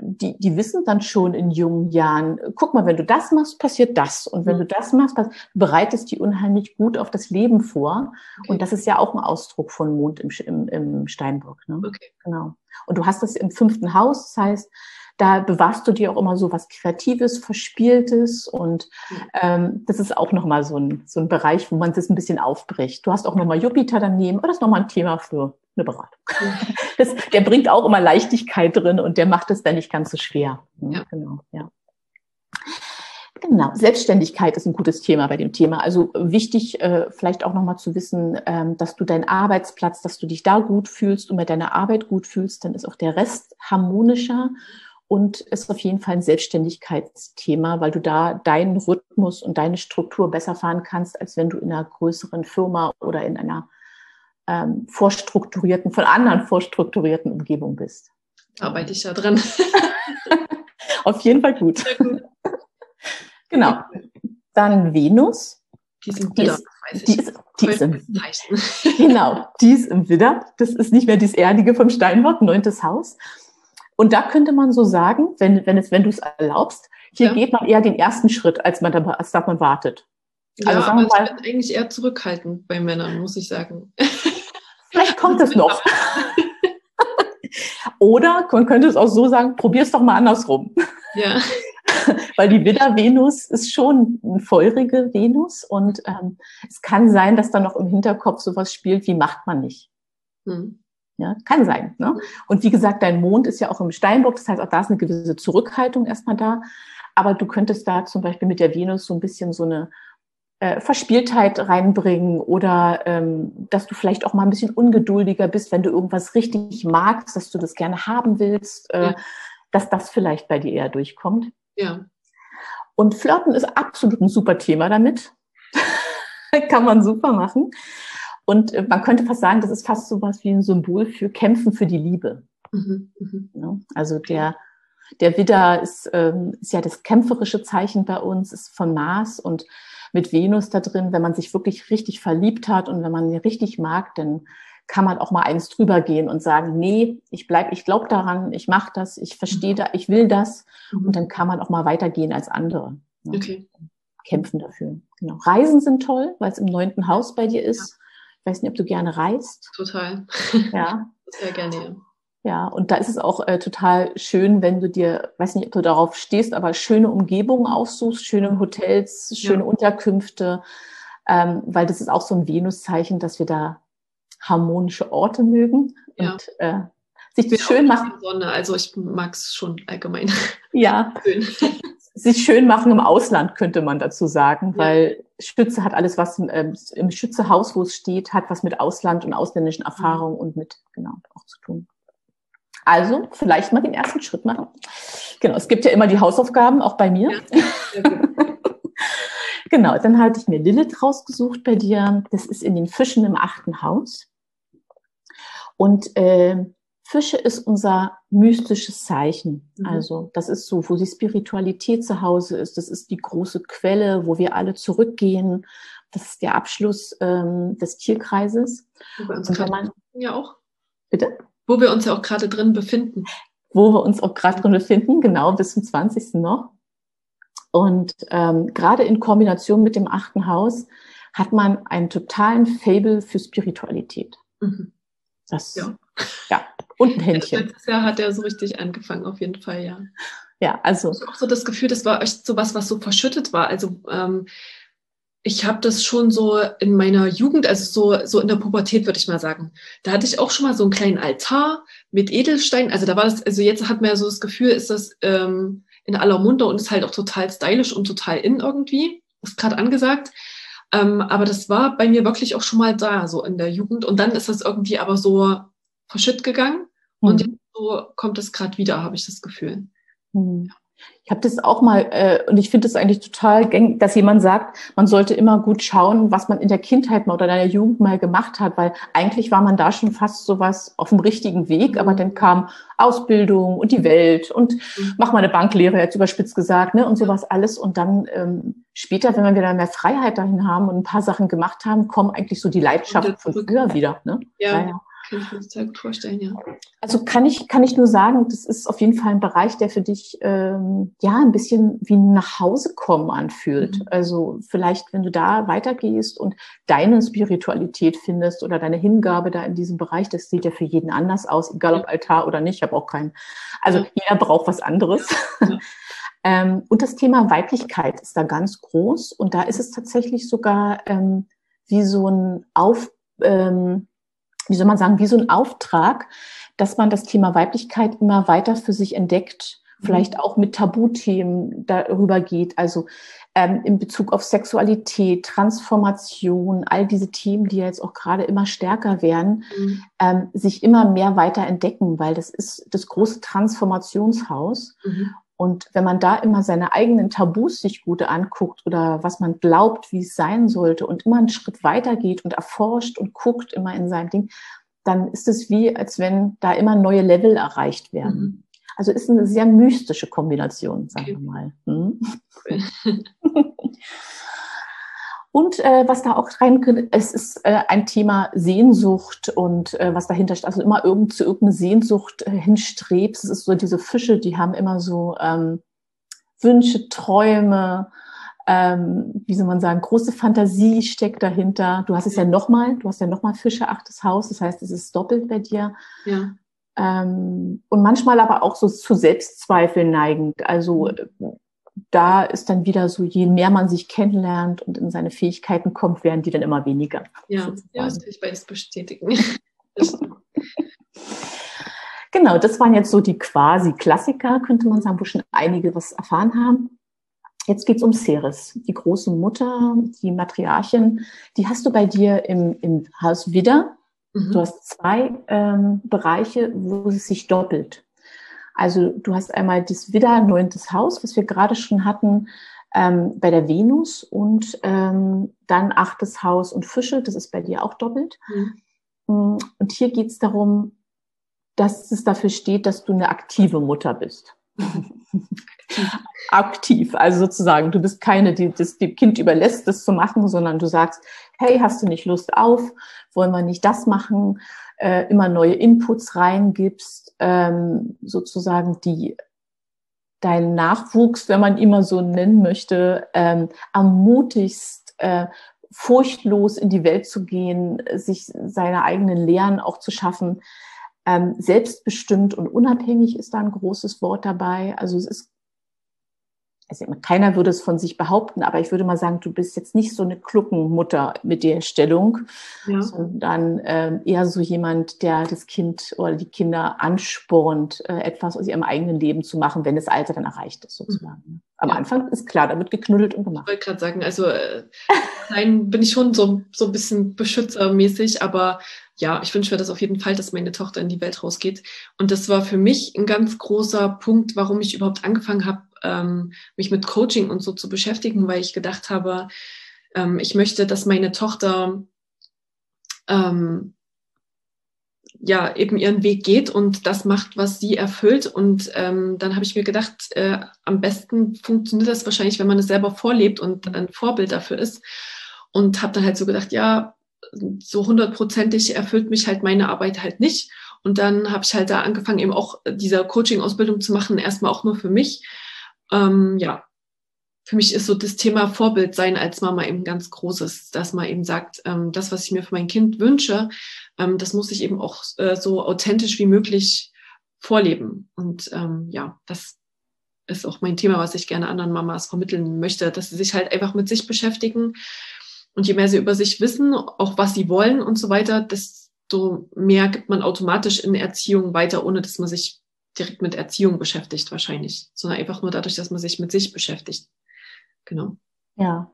die, die wissen dann schon in jungen Jahren, guck mal, wenn du das machst, passiert das. Und wenn du das machst, du bereitest die unheimlich gut auf das Leben vor. Okay. Und das ist ja auch ein Ausdruck von Mond im, im, im Steinbock. Ne? Okay. Genau. Und du hast das im fünften Haus, das heißt, da bewahrst du dir auch immer so was Kreatives, Verspieltes und ähm, das ist auch nochmal so ein, so ein Bereich, wo man das ein bisschen aufbricht. Du hast auch nochmal Jupiter daneben, aber das ist nochmal ein Thema für eine Beratung. Das, der bringt auch immer Leichtigkeit drin und der macht es dann nicht ganz so schwer. Ja. Genau, ja. Genau, Selbstständigkeit ist ein gutes Thema bei dem Thema. Also wichtig, äh, vielleicht auch nochmal zu wissen, ähm, dass du deinen Arbeitsplatz, dass du dich da gut fühlst und mit deiner Arbeit gut fühlst, dann ist auch der Rest harmonischer und ist auf jeden Fall ein Selbstständigkeitsthema, weil du da deinen Rhythmus und deine Struktur besser fahren kannst, als wenn du in einer größeren Firma oder in einer ähm, vorstrukturierten, von anderen vorstrukturierten Umgebung bist. Arbeite ich ja dran. auf jeden Fall gut. Genau. Dann Venus. Die ist im Widder, weiß ich. Die ist, die ist im, genau, die ist im Widder. Das ist nicht mehr dieses Erdige vom Steinbock, neuntes Haus. Und da könnte man so sagen, wenn, wenn, es, wenn du es erlaubst, hier ja. geht man eher den ersten Schritt, als man, da, als da man wartet. Ja, also sagen aber wir mal, ich bin eigentlich eher zurückhaltend bei Männern, muss ich sagen. Vielleicht kommt es noch. Oder man könnte es auch so sagen, probier es doch mal andersrum. Ja. Weil die Widder-Venus ist schon eine feurige Venus und ähm, es kann sein, dass da noch im Hinterkopf sowas spielt, wie macht man nicht. Hm. Ja, kann sein. Ne? Und wie gesagt, dein Mond ist ja auch im Steinbock, das heißt, auch da ist eine gewisse Zurückhaltung erstmal da. Aber du könntest da zum Beispiel mit der Venus so ein bisschen so eine äh, Verspieltheit reinbringen oder ähm, dass du vielleicht auch mal ein bisschen ungeduldiger bist, wenn du irgendwas richtig magst, dass du das gerne haben willst, äh, ja. dass das vielleicht bei dir eher durchkommt. Ja. Und Flirten ist absolut ein super Thema damit. Kann man super machen. Und äh, man könnte fast sagen, das ist fast so was wie ein Symbol für Kämpfen für die Liebe. Mhm, mh. ja, also der, der Widder ist, ähm, ist ja das kämpferische Zeichen bei uns, ist von Mars und mit Venus da drin. Wenn man sich wirklich richtig verliebt hat und wenn man ihn richtig mag, dann kann man auch mal eins drüber gehen und sagen, nee, ich bleib, ich glaube daran, ich mache das, ich verstehe da, ich will das. Mhm. Und dann kann man auch mal weitergehen als andere. Ne? Okay. Kämpfen dafür. Genau. Reisen sind toll, weil es im neunten Haus bei dir ist. Ich weiß nicht, ob du gerne reist. Total. Ja. Sehr gerne, ja. Ja, und da ist es auch äh, total schön, wenn du dir, weiß nicht, ob du darauf stehst, aber schöne Umgebungen aufsuchst, schöne Hotels, schöne ja. Unterkünfte, ähm, weil das ist auch so ein Venuszeichen, dass wir da harmonische Orte mögen ja. und äh, sich das schön machen. Sonne, also ich mag es schon allgemein. Ja. Schön. Sich schön machen im Ausland, könnte man dazu sagen, ja. weil Schütze hat alles, was ähm, im Schützehaus, wo es steht, hat was mit Ausland und ausländischen Erfahrungen mhm. und mit, genau, auch zu tun. Also vielleicht mal den ersten Schritt machen. Genau, es gibt ja immer die Hausaufgaben, auch bei mir. Ja, genau, dann hatte ich mir Lilith rausgesucht bei dir. Das ist in den Fischen im achten Haus. Und äh, Fische ist unser mystisches Zeichen. Mhm. Also das ist so, wo die Spiritualität zu Hause ist. Das ist die große Quelle, wo wir alle zurückgehen. Das ist der Abschluss ähm, des Tierkreises. Und man, ja auch. Bitte? Wo wir uns ja auch gerade drin befinden. Wo wir uns auch gerade drin befinden, genau, bis zum 20. noch. Und ähm, gerade in Kombination mit dem achten Haus hat man einen totalen Fable für Spiritualität. Mhm. Das, ja. ja, und ein Händchen. Letztes Jahr hat er so richtig angefangen, auf jeden Fall, ja. Ja, also. Ich habe auch so das Gefühl, das war echt so was, was so verschüttet war. Also, ähm, ich habe das schon so in meiner Jugend, also so, so in der Pubertät, würde ich mal sagen. Da hatte ich auch schon mal so einen kleinen Altar mit Edelsteinen. Also da war das, also jetzt hat man ja so das Gefühl, ist das ähm, in aller Munde und ist halt auch total stylisch und total in irgendwie. Ist gerade angesagt. Ähm, aber das war bei mir wirklich auch schon mal da, so in der Jugend. Und dann ist das irgendwie aber so verschütt gegangen. Mhm. Und jetzt so kommt es gerade wieder, habe ich das Gefühl. Mhm. Ich habe das auch mal, äh, und ich finde es eigentlich total gängig, dass jemand sagt, man sollte immer gut schauen, was man in der Kindheit mal oder in der Jugend mal gemacht hat, weil eigentlich war man da schon fast sowas auf dem richtigen Weg, aber dann kam Ausbildung und die Welt und mhm. mach mal eine Banklehre, jetzt überspitzt gesagt, ne, und sowas alles. Und dann ähm, später, wenn wir wieder mehr Freiheit dahin haben und ein paar Sachen gemacht haben, kommen eigentlich so die Leidenschaften von früher wieder. Ne? Ja. ja, ja. Kann ich mir sehr gut vorstellen, ja. Also kann ich, kann ich nur sagen, das ist auf jeden Fall ein Bereich, der für dich ähm, ja ein bisschen wie ein nach Hause kommen anfühlt. Mhm. Also vielleicht, wenn du da weitergehst und deine Spiritualität findest oder deine Hingabe da in diesem Bereich, das sieht ja für jeden anders aus, egal ob Altar oder nicht, ich habe auch keinen. Also ja. jeder braucht was anderes. Ja. ähm, und das Thema Weiblichkeit ist da ganz groß und da ist es tatsächlich sogar ähm, wie so ein Auf, ähm, wie soll man sagen, wie so ein Auftrag, dass man das Thema Weiblichkeit immer weiter für sich entdeckt, vielleicht auch mit Tabuthemen darüber geht. Also ähm, in Bezug auf Sexualität, Transformation, all diese Themen, die ja jetzt auch gerade immer stärker werden, mhm. ähm, sich immer mehr weiter entdecken, weil das ist das große Transformationshaus. Mhm. Und wenn man da immer seine eigenen Tabus sich gut anguckt oder was man glaubt, wie es sein sollte und immer einen Schritt weiter geht und erforscht und guckt immer in seinem Ding, dann ist es wie, als wenn da immer neue Level erreicht werden. Mhm. Also ist eine sehr mystische Kombination, sagen okay. wir mal. Hm? Und äh, was da auch rein, es ist äh, ein Thema Sehnsucht und äh, was dahinter steht, also immer irgend zu irgendeine Sehnsucht äh, hinstrebst. Es ist so diese Fische, die haben immer so ähm, Wünsche, Träume, ähm, wie soll man sagen, große Fantasie steckt dahinter. Du hast es ja nochmal, du hast ja nochmal Fische, achtes Haus, das heißt, es ist doppelt bei dir. Ja. Ähm, und manchmal aber auch so zu Selbstzweifeln neigend. Also mhm. Da ist dann wieder so, je mehr man sich kennenlernt und in seine Fähigkeiten kommt, werden die dann immer weniger. Ja, ja das kann ich beides bestätigen. genau, das waren jetzt so die quasi Klassiker, könnte man sagen, wo schon einige was erfahren haben. Jetzt geht's um Ceres, die große Mutter, die Matriarchin. Die hast du bei dir im, im Haus Widder. Mhm. Du hast zwei ähm, Bereiche, wo es sich doppelt. Also du hast einmal das Widder, neuntes Haus, was wir gerade schon hatten, ähm, bei der Venus und ähm, dann achtes Haus und Fische, das ist bei dir auch doppelt. Mhm. Mm, und hier geht's darum, dass es dafür steht, dass du eine aktive Mutter bist. Aktiv, also sozusagen, du bist keine, die das dem Kind überlässt, das zu machen, sondern du sagst, hey, hast du nicht Lust auf, wollen wir nicht das machen, äh, immer neue Inputs reingibst, ähm, sozusagen die deinen Nachwuchs, wenn man immer so nennen möchte, ähm, ermutigst, äh, furchtlos in die Welt zu gehen, sich seine eigenen Lehren auch zu schaffen. Ähm, selbstbestimmt und unabhängig ist da ein großes Wort dabei. Also es ist also keiner würde es von sich behaupten, aber ich würde mal sagen, du bist jetzt nicht so eine Kluckenmutter mit der Stellung, ja. sondern äh, eher so jemand, der das Kind oder die Kinder anspornt, äh, etwas aus ihrem eigenen Leben zu machen, wenn das Alter dann erreicht ist, sozusagen. Mhm. Am ja. Anfang ist klar, da wird geknuddelt und gemacht. Ich wollte gerade sagen, also äh, nein, bin ich schon so, so ein bisschen beschützermäßig, aber ja, ich wünsche mir das auf jeden Fall, dass meine Tochter in die Welt rausgeht. Und das war für mich ein ganz großer Punkt, warum ich überhaupt angefangen habe, ähm, mich mit Coaching und so zu beschäftigen, weil ich gedacht habe, ähm, ich möchte, dass meine Tochter ähm, ja eben ihren Weg geht und das macht, was sie erfüllt. Und ähm, dann habe ich mir gedacht, äh, am besten funktioniert das wahrscheinlich, wenn man es selber vorlebt und ein Vorbild dafür ist. Und habe dann halt so gedacht, ja, so hundertprozentig erfüllt mich halt meine Arbeit halt nicht. Und dann habe ich halt da angefangen, eben auch diese Coaching-Ausbildung zu machen, erstmal auch nur für mich, ähm, ja, für mich ist so das Thema Vorbild sein als Mama eben ganz großes, dass man eben sagt, ähm, das, was ich mir für mein Kind wünsche, ähm, das muss ich eben auch äh, so authentisch wie möglich vorleben. Und ähm, ja, das ist auch mein Thema, was ich gerne anderen Mamas vermitteln möchte, dass sie sich halt einfach mit sich beschäftigen. Und je mehr sie über sich wissen, auch was sie wollen und so weiter, desto mehr gibt man automatisch in Erziehung weiter, ohne dass man sich direkt mit Erziehung beschäftigt wahrscheinlich, sondern einfach nur dadurch, dass man sich mit sich beschäftigt. Genau. Ja.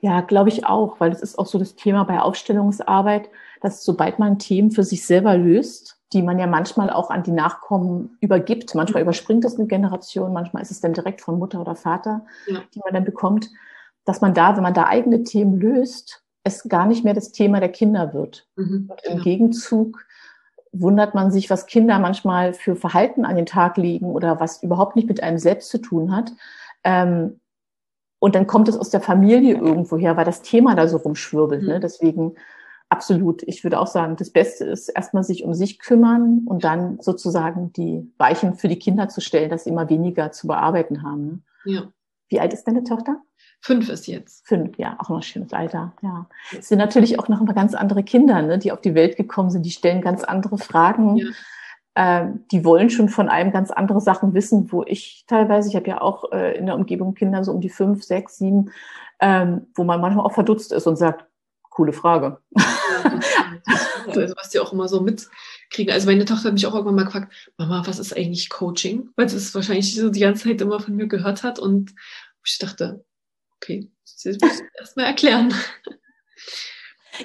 Ja, glaube ich auch, weil es ist auch so das Thema bei Aufstellungsarbeit, dass sobald man Themen für sich selber löst, die man ja manchmal auch an die Nachkommen übergibt, manchmal mhm. überspringt es eine Generation, manchmal ist es dann direkt von Mutter oder Vater, ja. die man dann bekommt, dass man da, wenn man da eigene Themen löst, es gar nicht mehr das Thema der Kinder wird. Mhm, und im genau. Gegenzug wundert man sich, was Kinder manchmal für Verhalten an den Tag legen oder was überhaupt nicht mit einem selbst zu tun hat. Ähm, und dann kommt es aus der Familie irgendwo her, weil das Thema da so rumschwirbelt. Ne? Mhm. Ne? Deswegen absolut, ich würde auch sagen, das Beste ist erstmal sich um sich kümmern und dann sozusagen die Weichen für die Kinder zu stellen, dass sie immer weniger zu bearbeiten haben. Ne? Ja. Wie alt ist deine Tochter? Fünf ist jetzt. Fünf, ja, auch noch ein schönes Alter, ja. Es sind natürlich auch noch mal ganz andere Kinder, ne, die auf die Welt gekommen sind, die stellen ganz andere Fragen. Ja. Ähm, die wollen schon von einem ganz andere Sachen wissen, wo ich teilweise, ich habe ja auch äh, in der Umgebung Kinder so um die fünf, sechs, sieben, ähm, wo man manchmal auch verdutzt ist und sagt, coole Frage. Ja, also, was die auch immer so mit kriegen. Also meine Tochter hat mich auch irgendwann mal gefragt, Mama, was ist eigentlich Coaching? Weil sie es wahrscheinlich so die ganze Zeit immer von mir gehört hat und ich dachte, okay, das muss ich erstmal erklären.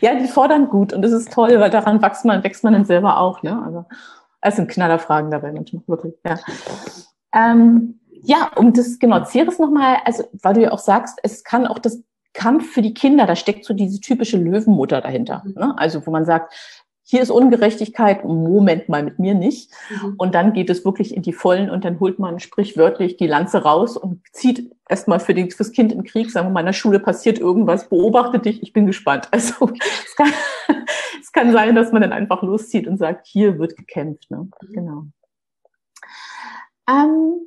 Ja, die fordern gut und das ist toll, weil daran wächst man, wächst man dann selber auch. Ne? Also es sind Knallerfragen dabei manchmal, wirklich. Ja. Ähm, ja, um das, genau, Ceres nochmal, also weil du ja auch sagst, es kann auch das Kampf für die Kinder, da steckt so diese typische Löwenmutter dahinter. Ne? Also wo man sagt, hier ist Ungerechtigkeit, Moment mal mit mir nicht. Mhm. Und dann geht es wirklich in die Vollen und dann holt man sprichwörtlich die Lanze raus und zieht erstmal für die, fürs Kind in den Krieg, sagen wir mal, in der Schule passiert irgendwas, beobachte dich, ich bin gespannt. Also es kann, es kann sein, dass man dann einfach loszieht und sagt, hier wird gekämpft. Ne? Mhm. Genau. Ähm,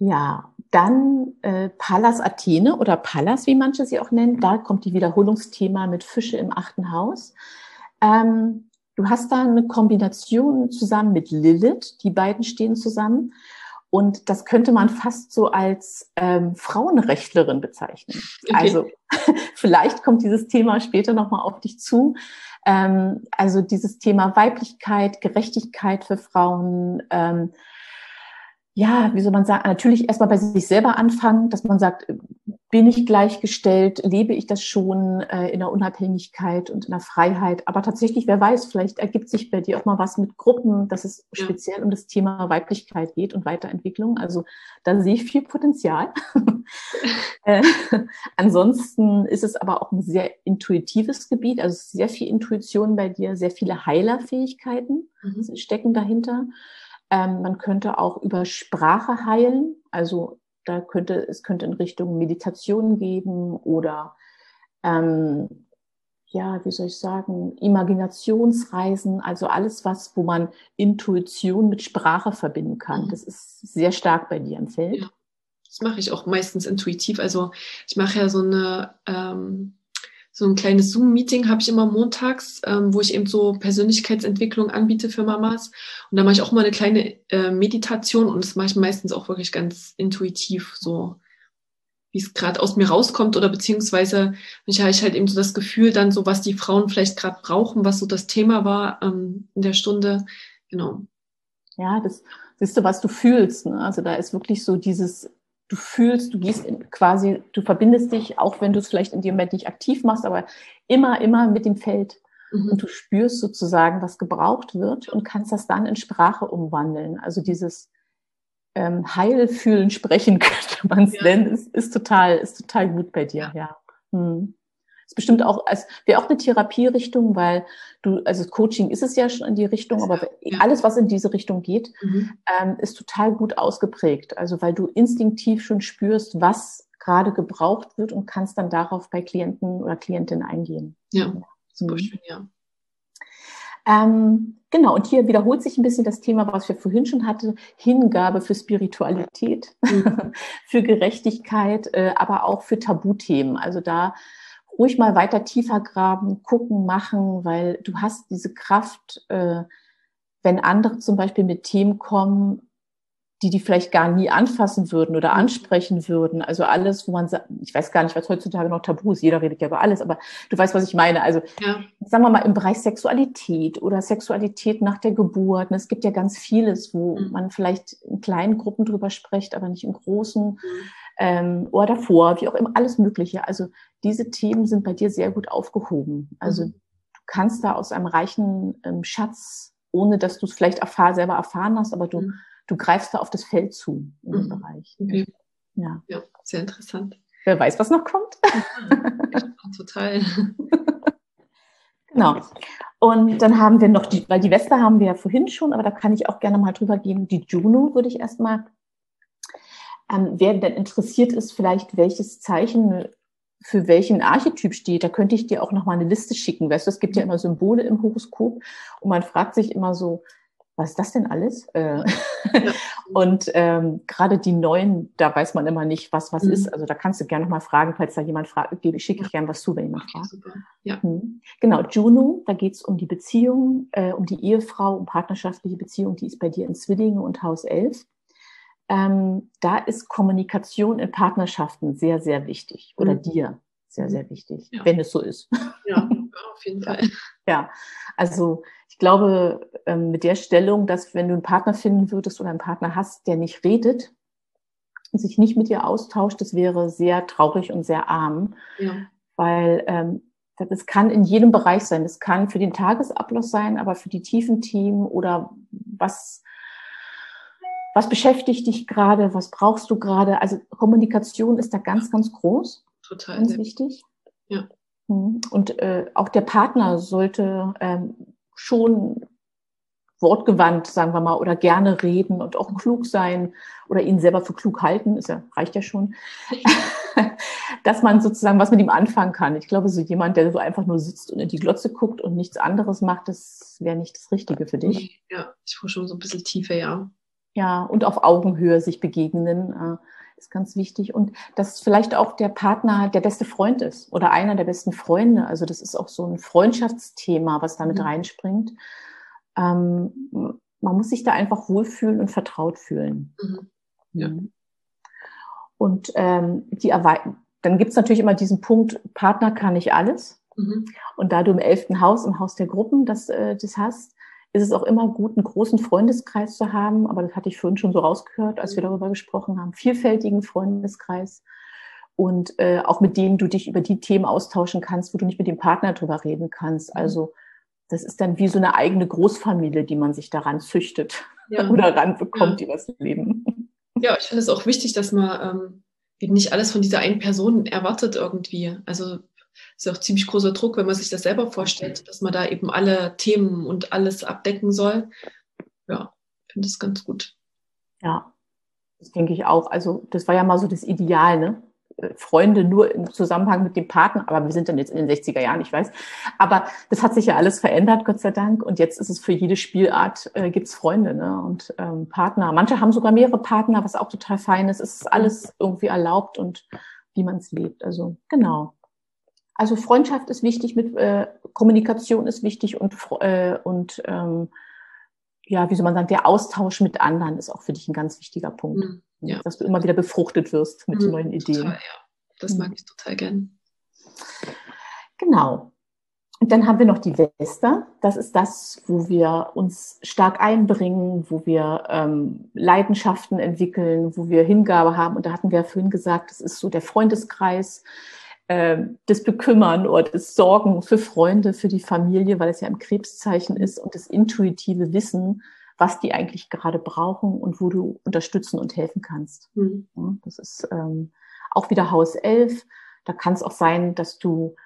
ja, dann äh, Pallas Athene oder Pallas, wie manche sie auch nennen. Da kommt die Wiederholungsthema mit Fische im achten Haus. Ähm, du hast da eine Kombination zusammen mit Lilith. Die beiden stehen zusammen. Und das könnte man fast so als ähm, Frauenrechtlerin bezeichnen. Okay. Also vielleicht kommt dieses Thema später nochmal auf dich zu. Ähm, also dieses Thema Weiblichkeit, Gerechtigkeit für Frauen, ähm, ja, wie soll man sagen, natürlich erstmal bei sich selber anfangen, dass man sagt, bin ich gleichgestellt, lebe ich das schon äh, in der Unabhängigkeit und in der Freiheit. Aber tatsächlich, wer weiß, vielleicht ergibt sich bei dir auch mal was mit Gruppen, dass es ja. speziell um das Thema Weiblichkeit geht und Weiterentwicklung. Also da sehe ich viel Potenzial. äh, ansonsten ist es aber auch ein sehr intuitives Gebiet, also sehr viel Intuition bei dir, sehr viele Heilerfähigkeiten mhm. stecken dahinter. Ähm, man könnte auch über Sprache heilen, also da könnte es könnte in Richtung Meditation geben oder ähm, ja, wie soll ich sagen, Imaginationsreisen, also alles was, wo man Intuition mit Sprache verbinden kann. Mhm. Das ist sehr stark bei dir im Feld. Ja, das mache ich auch meistens intuitiv. Also ich mache ja so eine ähm, so ein kleines Zoom-Meeting habe ich immer montags, ähm, wo ich eben so Persönlichkeitsentwicklung anbiete für Mamas. Und da mache ich auch mal eine kleine äh, Meditation und das mache ich meistens auch wirklich ganz intuitiv, so wie es gerade aus mir rauskommt oder beziehungsweise ich habe halt eben so das Gefühl dann so, was die Frauen vielleicht gerade brauchen, was so das Thema war ähm, in der Stunde. Genau. Ja, das siehst du, was du fühlst. Ne? Also da ist wirklich so dieses du fühlst, du gehst quasi, du verbindest dich, auch wenn du es vielleicht in dem Moment nicht aktiv machst, aber immer, immer mit dem Feld. Mhm. Und du spürst sozusagen, was gebraucht wird und kannst das dann in Sprache umwandeln. Also dieses ähm, Heilfühlen, Sprechen könnte man es ja. nennen, ist, ist, total, ist total gut bei dir, ja. ja. Hm ist bestimmt auch, als wäre auch eine Therapierichtung, weil du, also Coaching ist es ja schon in die Richtung, aber alles, was in diese Richtung geht, mhm. ähm, ist total gut ausgeprägt. Also weil du instinktiv schon spürst, was gerade gebraucht wird und kannst dann darauf bei Klienten oder Klientinnen eingehen. Ja, super mhm. schön, ja. Ähm, genau, und hier wiederholt sich ein bisschen das Thema, was wir vorhin schon hatten, Hingabe für Spiritualität, mhm. für Gerechtigkeit, äh, aber auch für Tabuthemen. Also da ruhig mal weiter tiefer graben, gucken, machen, weil du hast diese Kraft, äh, wenn andere zum Beispiel mit Themen kommen, die die vielleicht gar nie anfassen würden oder mhm. ansprechen würden. Also alles, wo man sagt, ich weiß gar nicht, was heutzutage noch tabu ist, jeder redet ja über alles, aber du weißt, was ich meine. Also ja. sagen wir mal im Bereich Sexualität oder Sexualität nach der Geburt. Es gibt ja ganz vieles, wo mhm. man vielleicht in kleinen Gruppen drüber spricht, aber nicht in großen. Mhm ähm, oder davor, wie auch immer, alles Mögliche. Also diese Themen sind bei dir sehr gut aufgehoben. Also mhm. du kannst da aus einem reichen ähm, Schatz, ohne dass du es vielleicht erfahr, selber erfahren hast, aber du, mhm. du greifst da auf das Feld zu in dem mhm. Bereich. Okay. Ja. ja, sehr interessant. Wer weiß, was noch kommt? Ja, total. Genau. Und dann haben wir noch die, weil die Weste haben wir ja vorhin schon, aber da kann ich auch gerne mal drüber gehen. Die Juno würde ich erstmal ähm, wer denn interessiert ist, vielleicht welches Zeichen für welchen Archetyp steht, da könnte ich dir auch noch mal eine Liste schicken. Weißt du, es gibt ja immer Symbole im Horoskop und man fragt sich immer so, was ist das denn alles? Äh, und ähm, gerade die neuen, da weiß man immer nicht, was was mhm. ist. Also da kannst du gerne noch mal fragen, falls da jemand fragt, gebe, schicke ich gerne was zu, wenn jemand okay, fragt. Super. Ja. Mhm. Genau, Juno, da geht es um die Beziehung, äh, um die Ehefrau, um partnerschaftliche Beziehung, die ist bei dir in Zwillinge und Haus 11 ähm, da ist Kommunikation in Partnerschaften sehr, sehr wichtig oder mhm. dir sehr, sehr wichtig, ja. wenn es so ist. Ja, auf jeden Fall. Ja, also ich glaube, ähm, mit der Stellung, dass wenn du einen Partner finden würdest oder einen Partner hast, der nicht redet und sich nicht mit dir austauscht, das wäre sehr traurig und sehr arm. Ja. Weil ähm, das kann in jedem Bereich sein. Das kann für den Tagesablauf sein, aber für die tiefen Themen oder was, was beschäftigt dich gerade, was brauchst du gerade? Also Kommunikation ist da ganz, ganz groß. Total. Ganz wichtig. Ja. Mhm. Und äh, auch der Partner sollte ähm, schon wortgewandt, sagen wir mal, oder gerne reden und auch klug sein oder ihn selber für klug halten, ist ja, reicht ja schon, dass man sozusagen was mit ihm anfangen kann. Ich glaube, so jemand, der so einfach nur sitzt und in die Glotze guckt und nichts anderes macht, das wäre nicht das Richtige für dich. Ja, ich brauche schon so ein bisschen Tiefe, ja. Ja, und auf Augenhöhe sich begegnen. Äh, ist ganz wichtig. Und dass vielleicht auch der Partner der beste Freund ist oder einer der besten Freunde. Also das ist auch so ein Freundschaftsthema, was damit mhm. reinspringt. Ähm, man muss sich da einfach wohlfühlen und vertraut fühlen. Mhm. Ja. Mhm. Und ähm, die dann gibt es natürlich immer diesen Punkt, Partner kann nicht alles. Mhm. Und da du im elften Haus, im Haus der Gruppen das, äh, das hast, ist es auch immer gut, einen großen Freundeskreis zu haben. Aber das hatte ich vorhin schon so rausgehört, als wir mhm. darüber gesprochen haben. Vielfältigen Freundeskreis. Und äh, auch mit denen du dich über die Themen austauschen kannst, wo du nicht mit dem Partner drüber reden kannst. Mhm. Also das ist dann wie so eine eigene Großfamilie, die man sich daran züchtet ja. oder ranbekommt ja. übers Leben. Ja, ich finde es auch wichtig, dass man ähm, nicht alles von dieser einen Person erwartet irgendwie. Also ist ja auch ziemlich großer Druck, wenn man sich das selber vorstellt, dass man da eben alle Themen und alles abdecken soll. Ja, finde es ganz gut. Ja, das denke ich auch. Also das war ja mal so das Ideal, ne? Äh, Freunde nur im Zusammenhang mit dem Partner, aber wir sind dann jetzt in den 60er Jahren, ich weiß. Aber das hat sich ja alles verändert, Gott sei Dank. Und jetzt ist es für jede Spielart, äh, gibt's Freunde ne? und ähm, Partner. Manche haben sogar mehrere Partner, was auch total fein ist. Es ist alles irgendwie erlaubt und wie man es lebt. Also genau. Also Freundschaft ist wichtig, mit äh, Kommunikation ist wichtig und, äh, und ähm, ja, wie soll man sagen, der Austausch mit anderen ist auch für dich ein ganz wichtiger Punkt. Mhm, ja. Dass du immer wieder befruchtet wirst mit mhm, neuen Ideen. Total, ja. Das mhm. mag ich total gern. Genau. Und dann haben wir noch die Wester. Das ist das, wo wir uns stark einbringen, wo wir ähm, Leidenschaften entwickeln, wo wir Hingabe haben. Und da hatten wir ja vorhin gesagt, das ist so der Freundeskreis, äh, das Bekümmern oder das Sorgen für Freunde, für die Familie, weil es ja im Krebszeichen ist und das intuitive Wissen, was die eigentlich gerade brauchen und wo du unterstützen und helfen kannst. Mhm. Ja, das ist ähm, auch wieder Haus 11. Da kann es auch sein, dass du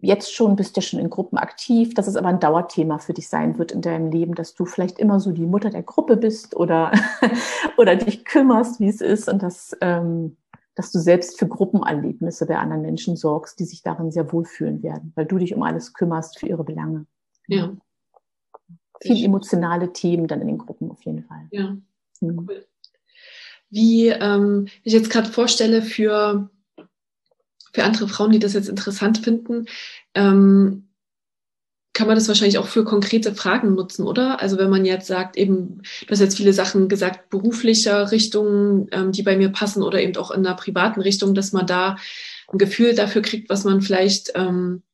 jetzt schon bist ja schon in Gruppen aktiv, dass es aber ein Dauerthema für dich sein wird in deinem Leben, dass du vielleicht immer so die Mutter der Gruppe bist oder, oder dich kümmerst, wie es ist und dass ähm, dass du selbst für Gruppenerlebnisse bei anderen Menschen sorgst, die sich darin sehr wohlfühlen werden, weil du dich um alles kümmerst für ihre Belange. Ja. Viel emotionale Themen dann in den Gruppen auf jeden Fall. Ja. Mhm. Cool. Wie ähm, ich jetzt gerade vorstelle für, für andere Frauen, die das jetzt interessant finden, ähm, kann man das wahrscheinlich auch für konkrete Fragen nutzen, oder? Also wenn man jetzt sagt, eben, du hast jetzt viele Sachen gesagt, beruflicher Richtung, ähm, die bei mir passen oder eben auch in einer privaten Richtung, dass man da ein Gefühl dafür kriegt, was man vielleicht ähm,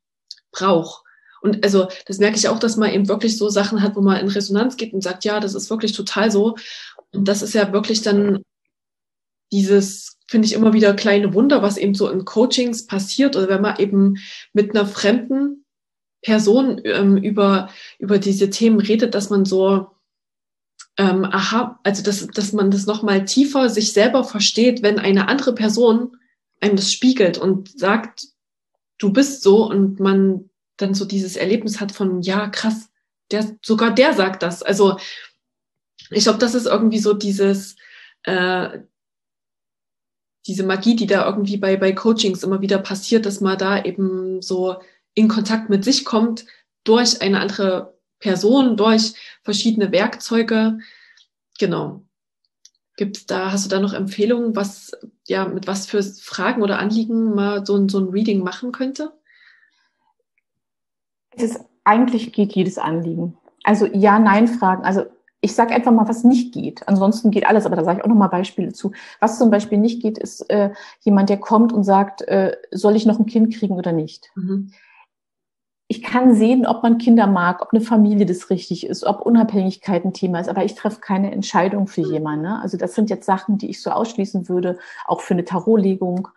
braucht. Und also das merke ich auch, dass man eben wirklich so Sachen hat, wo man in Resonanz geht und sagt, ja, das ist wirklich total so. Und das ist ja wirklich dann dieses, finde ich immer wieder kleine Wunder, was eben so in Coachings passiert oder wenn man eben mit einer fremden Person ähm, über, über diese Themen redet, dass man so, ähm, aha, also dass, dass man das nochmal tiefer sich selber versteht, wenn eine andere Person einem das spiegelt und sagt, du bist so und man dann so dieses Erlebnis hat von, ja, krass, der, sogar der sagt das. Also ich glaube, das ist irgendwie so dieses, äh, diese Magie, die da irgendwie bei, bei Coachings immer wieder passiert, dass man da eben so in Kontakt mit sich kommt durch eine andere Person, durch verschiedene Werkzeuge. Genau. Gibt's da, hast du da noch Empfehlungen, was, ja, mit was für Fragen oder Anliegen mal so ein, so ein Reading machen könnte? Es ist, eigentlich geht jedes Anliegen. Also ja, nein Fragen. Also ich sage einfach mal, was nicht geht. Ansonsten geht alles, aber da sage ich auch noch mal Beispiele zu. Was zum Beispiel nicht geht, ist äh, jemand, der kommt und sagt, äh, soll ich noch ein Kind kriegen oder nicht? Mhm ich kann sehen, ob man Kinder mag, ob eine Familie das richtig ist, ob Unabhängigkeit ein Thema ist, aber ich treffe keine Entscheidung für jemanden. Ne? Also das sind jetzt Sachen, die ich so ausschließen würde, auch für eine Tarotlegung.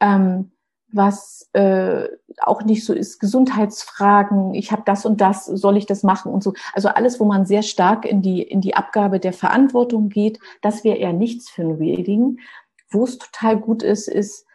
Ähm, was äh, auch nicht so ist, Gesundheitsfragen, ich habe das und das, soll ich das machen und so. Also alles, wo man sehr stark in die, in die Abgabe der Verantwortung geht, das wäre eher nichts für ein Reading. Wo es total gut ist, ist,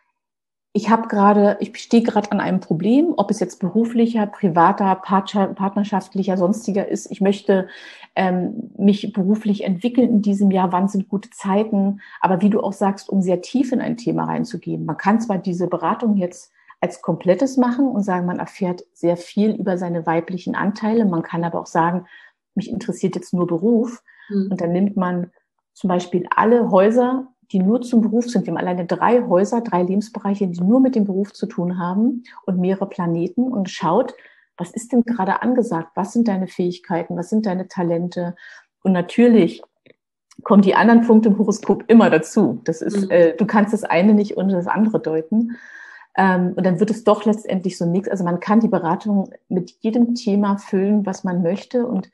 ich habe gerade, ich stehe gerade an einem Problem, ob es jetzt beruflicher, privater, partnerschaftlicher, sonstiger ist. Ich möchte ähm, mich beruflich entwickeln in diesem Jahr. Wann sind gute Zeiten? Aber wie du auch sagst, um sehr tief in ein Thema reinzugehen. Man kann zwar diese Beratung jetzt als komplettes machen und sagen, man erfährt sehr viel über seine weiblichen Anteile. Man kann aber auch sagen, mich interessiert jetzt nur Beruf. Mhm. Und dann nimmt man zum Beispiel alle Häuser die nur zum Beruf sind. Wir haben alleine drei Häuser, drei Lebensbereiche, die nur mit dem Beruf zu tun haben und mehrere Planeten und schaut, was ist denn gerade angesagt? Was sind deine Fähigkeiten? Was sind deine Talente? Und natürlich kommen die anderen Punkte im Horoskop immer dazu. Das ist, mhm. äh, du kannst das eine nicht ohne das andere deuten. Ähm, und dann wird es doch letztendlich so nichts. Also man kann die Beratung mit jedem Thema füllen, was man möchte. Und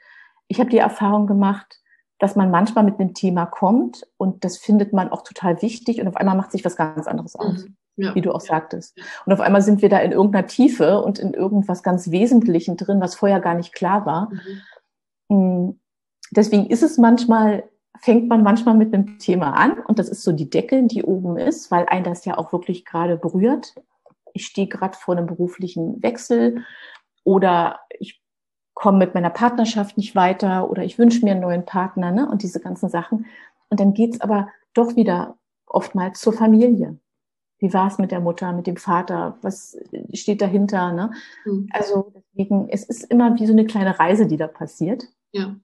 ich habe die Erfahrung gemacht, dass man manchmal mit einem Thema kommt und das findet man auch total wichtig und auf einmal macht sich was ganz anderes aus, mhm. ja. wie du auch sagtest. Und auf einmal sind wir da in irgendeiner Tiefe und in irgendwas ganz Wesentlichen drin, was vorher gar nicht klar war. Mhm. Mm, deswegen ist es manchmal, fängt man manchmal mit einem Thema an und das ist so die Decke, die oben ist, weil ein das ja auch wirklich gerade berührt. Ich stehe gerade vor einem beruflichen Wechsel oder ich komme mit meiner Partnerschaft nicht weiter oder ich wünsche mir einen neuen Partner ne? und diese ganzen Sachen. Und dann geht's aber doch wieder oftmals zur Familie. Wie war es mit der Mutter, mit dem Vater? Was steht dahinter? Ne? Mhm. Also deswegen, es ist immer wie so eine kleine Reise, die da passiert. Ja.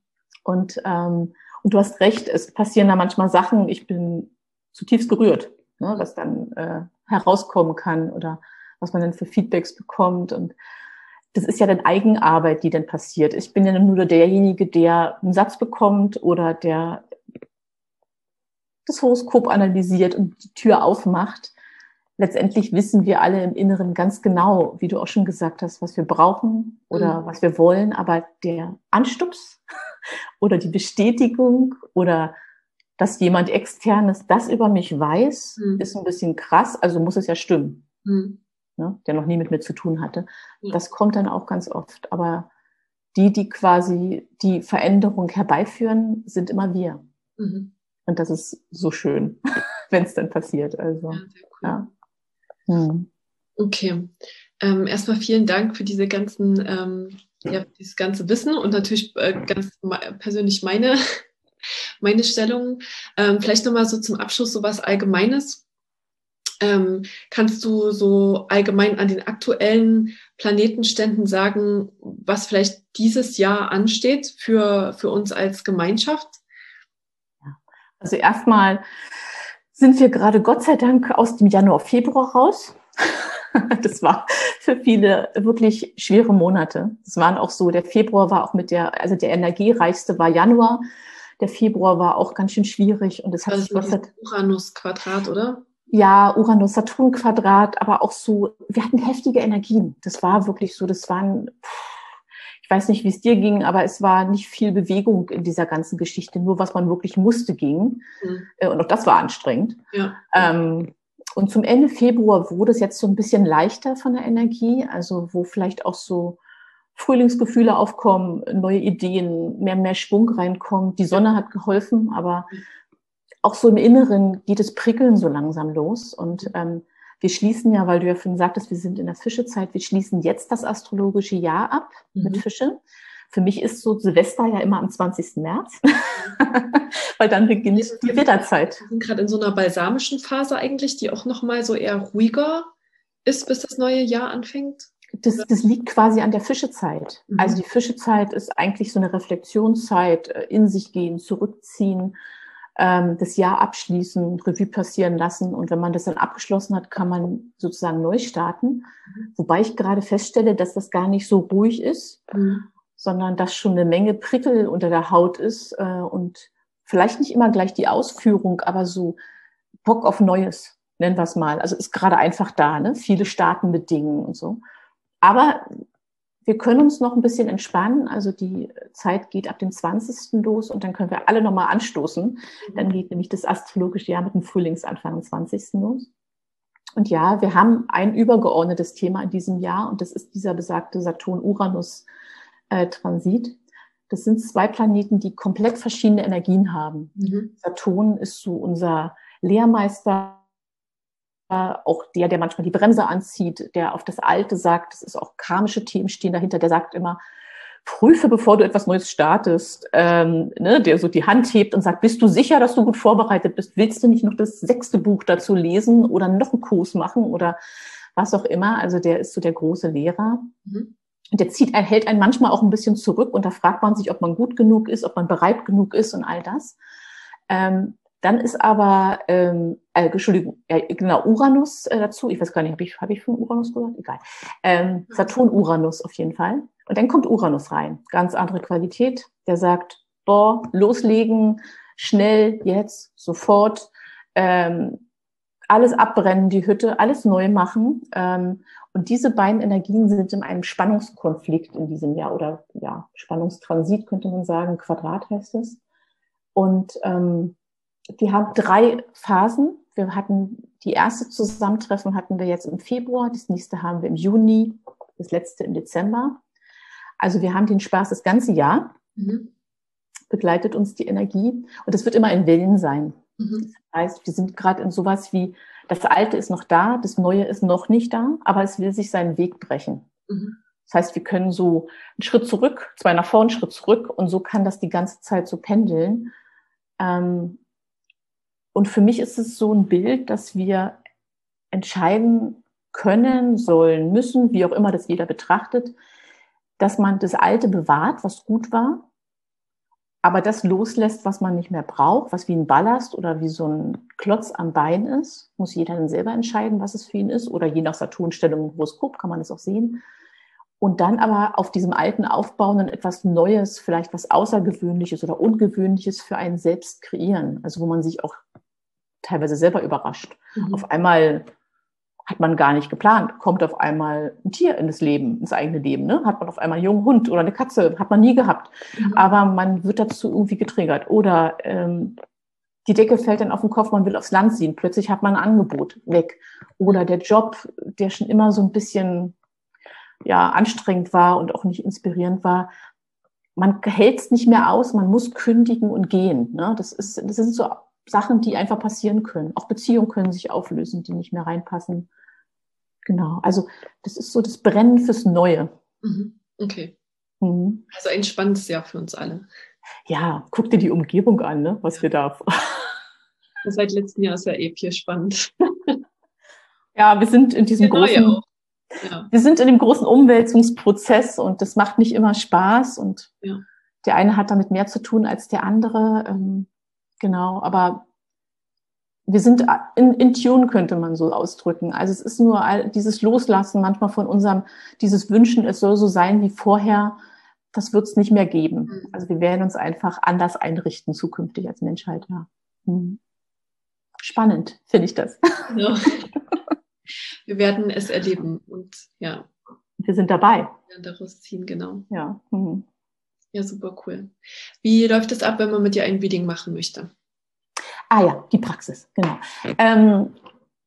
Und, ähm, und du hast recht, es passieren da manchmal Sachen, ich bin zutiefst gerührt, ne, was dann äh, herauskommen kann oder was man dann für Feedbacks bekommt. Und das ist ja dann Eigenarbeit, die dann passiert. Ich bin ja nur derjenige, der einen Satz bekommt oder der das Horoskop analysiert und die Tür aufmacht. Letztendlich wissen wir alle im Inneren ganz genau, wie du auch schon gesagt hast, was wir brauchen oder mhm. was wir wollen. Aber der Anstups oder die Bestätigung oder dass jemand externes das über mich weiß, mhm. ist ein bisschen krass. Also muss es ja stimmen. Mhm ne, der noch nie mit mir zu tun hatte. Ja. Das kommt dann auch ganz oft. Aber die, die quasi die Veränderung herbeiführen, sind immer wir. Mhm. Und das ist so schön, wenn es dann passiert. Also, ja. Cool. ja. Hm. Okay. Ähm, erstmal vielen Dank für diese ganzen, ähm, ja, dieses ganze Wissen und natürlich äh, ganz persönlich meine, meine Stellung. Ähm, vielleicht nochmal so zum Abschluss so was Allgemeines. Ähm, kannst du so allgemein an den aktuellen Planetenständen sagen, was vielleicht dieses Jahr ansteht für, für uns als Gemeinschaft? Also erstmal sind wir gerade Gott sei Dank aus dem Januar, Februar raus. Das war für viele wirklich schwere Monate. Es waren auch so, der Februar war auch mit der, also der energiereichste war Januar. Der Februar war auch ganz schön schwierig und es hat sich Gott sei Dank. Uranus-Quadrat, oder? Ja, Uranus-Saturn-Quadrat, aber auch so, wir hatten heftige Energien. Das war wirklich so, das waren, ich weiß nicht, wie es dir ging, aber es war nicht viel Bewegung in dieser ganzen Geschichte, nur was man wirklich musste ging. Mhm. Äh, und auch das war anstrengend. Ja. Ähm, und zum Ende Februar wurde es jetzt so ein bisschen leichter von der Energie, also wo vielleicht auch so Frühlingsgefühle aufkommen, neue Ideen, mehr, mehr Schwung reinkommt. Die Sonne hat geholfen, aber mhm auch so im Inneren geht es prickeln so langsam los. Und ähm, wir schließen ja, weil du ja vorhin sagtest, wir sind in der Fischezeit, wir schließen jetzt das astrologische Jahr ab mhm. mit Fische. Für mich ist so Silvester ja immer am 20. März, weil dann beginnt die Witterzeit. Wir sind gerade in so einer balsamischen Phase eigentlich, die auch nochmal so eher ruhiger ist, bis das neue Jahr anfängt. Das, das liegt quasi an der Fischezeit. Mhm. Also die Fischezeit ist eigentlich so eine Reflexionszeit, äh, in sich gehen, zurückziehen, ähm, das Jahr abschließen, Revue passieren lassen. Und wenn man das dann abgeschlossen hat, kann man sozusagen neu starten. Mhm. Wobei ich gerade feststelle, dass das gar nicht so ruhig ist, mhm. sondern dass schon eine Menge Prickel unter der Haut ist äh, und vielleicht nicht immer gleich die Ausführung, aber so Bock auf Neues, nennen wir es mal. Also ist gerade einfach da, ne? Viele starten mit Dingen und so. Aber wir können uns noch ein bisschen entspannen. Also die Zeit geht ab dem 20. los und dann können wir alle nochmal anstoßen. Dann geht nämlich das astrologische Jahr mit dem Frühlingsanfang am 20. los. Und ja, wir haben ein übergeordnetes Thema in diesem Jahr und das ist dieser besagte Saturn-Uranus-Transit. Das sind zwei Planeten, die komplett verschiedene Energien haben. Mhm. Saturn ist so unser Lehrmeister, auch der, der manchmal die Bremse anzieht, der auf das Alte sagt, das ist auch karmische Themen stehen dahinter, der sagt immer, prüfe, bevor du etwas Neues startest, ähm, ne, der so die Hand hebt und sagt, bist du sicher, dass du gut vorbereitet bist? Willst du nicht noch das sechste Buch dazu lesen oder noch einen Kurs machen oder was auch immer? Also der ist so der große Lehrer. Mhm. Und der zieht, er hält einen manchmal auch ein bisschen zurück und da fragt man sich, ob man gut genug ist, ob man bereit genug ist und all das. Ähm, dann ist aber, ähm, äh, Entschuldigung, äh, genau, Uranus äh, dazu. Ich weiß gar nicht, habe ich, hab ich von Uranus gesagt? Egal. Ähm, Saturn-Uranus auf jeden Fall. Und dann kommt Uranus rein. Ganz andere Qualität. Der sagt, boah, loslegen, schnell, jetzt, sofort. Ähm, alles abbrennen, die Hütte, alles neu machen. Ähm, und diese beiden Energien sind in einem Spannungskonflikt in diesem Jahr oder ja, Spannungstransit könnte man sagen, Quadrat heißt es. Und ähm, die haben drei Phasen. Wir hatten die erste Zusammentreffen hatten wir jetzt im Februar, das nächste haben wir im Juni, das letzte im Dezember. Also wir haben den Spaß das ganze Jahr, mhm. begleitet uns die Energie und es wird immer ein Willen sein. Mhm. Das heißt, wir sind gerade in sowas wie, das Alte ist noch da, das Neue ist noch nicht da, aber es will sich seinen Weg brechen. Mhm. Das heißt, wir können so einen Schritt zurück, zwei nach vorne, einen Schritt zurück und so kann das die ganze Zeit so pendeln. Ähm, und für mich ist es so ein Bild, dass wir entscheiden können, sollen, müssen, wie auch immer das jeder betrachtet, dass man das Alte bewahrt, was gut war, aber das loslässt, was man nicht mehr braucht, was wie ein Ballast oder wie so ein Klotz am Bein ist, muss jeder dann selber entscheiden, was es für ihn ist, oder je nach Saturnstellung im Horoskop kann man es auch sehen. Und dann aber auf diesem Alten aufbauen und etwas Neues, vielleicht was Außergewöhnliches oder Ungewöhnliches für einen selbst kreieren. Also wo man sich auch teilweise selber überrascht. Mhm. Auf einmal hat man gar nicht geplant, kommt auf einmal ein Tier in das Leben, ins eigene Leben, ne? Hat man auf einmal einen jungen Hund oder eine Katze, hat man nie gehabt. Mhm. Aber man wird dazu irgendwie getriggert. Oder ähm, die Decke fällt dann auf den Kopf, man will aufs Land ziehen. Plötzlich hat man ein Angebot weg. Oder der Job, der schon immer so ein bisschen ja, anstrengend war und auch nicht inspirierend war, man hält es nicht mehr aus, man muss kündigen und gehen. Ne? Das, ist, das sind so Sachen, die einfach passieren können. Auch Beziehungen können sich auflösen, die nicht mehr reinpassen. Genau. Also das ist so das Brennen fürs Neue. Mhm. Okay. Mhm. Also ein spannendes Jahr für uns alle. Ja, guck dir die Umgebung an, ne? was wir da. Seit letztem Jahr ist ja eh viel spannend. ja, wir sind in diesem genau, großen. Ja. Wir sind in dem großen Umwälzungsprozess und das macht nicht immer Spaß und ja. der eine hat damit mehr zu tun als der andere. Ähm, Genau, aber wir sind in, in Tune, könnte man so ausdrücken. Also es ist nur dieses Loslassen manchmal von unserem, dieses Wünschen, es soll so sein wie vorher, das wird es nicht mehr geben. Mhm. Also wir werden uns einfach anders einrichten zukünftig als Menschheit. Ja. Mhm. Spannend, finde ich das. Ja. Wir werden es erleben und ja. Wir sind dabei. Wir werden daraus ziehen, genau. Ja. Mhm. Ja, super cool. Wie läuft es ab, wenn man mit dir ein Reading machen möchte? Ah ja, die Praxis, genau. Ähm,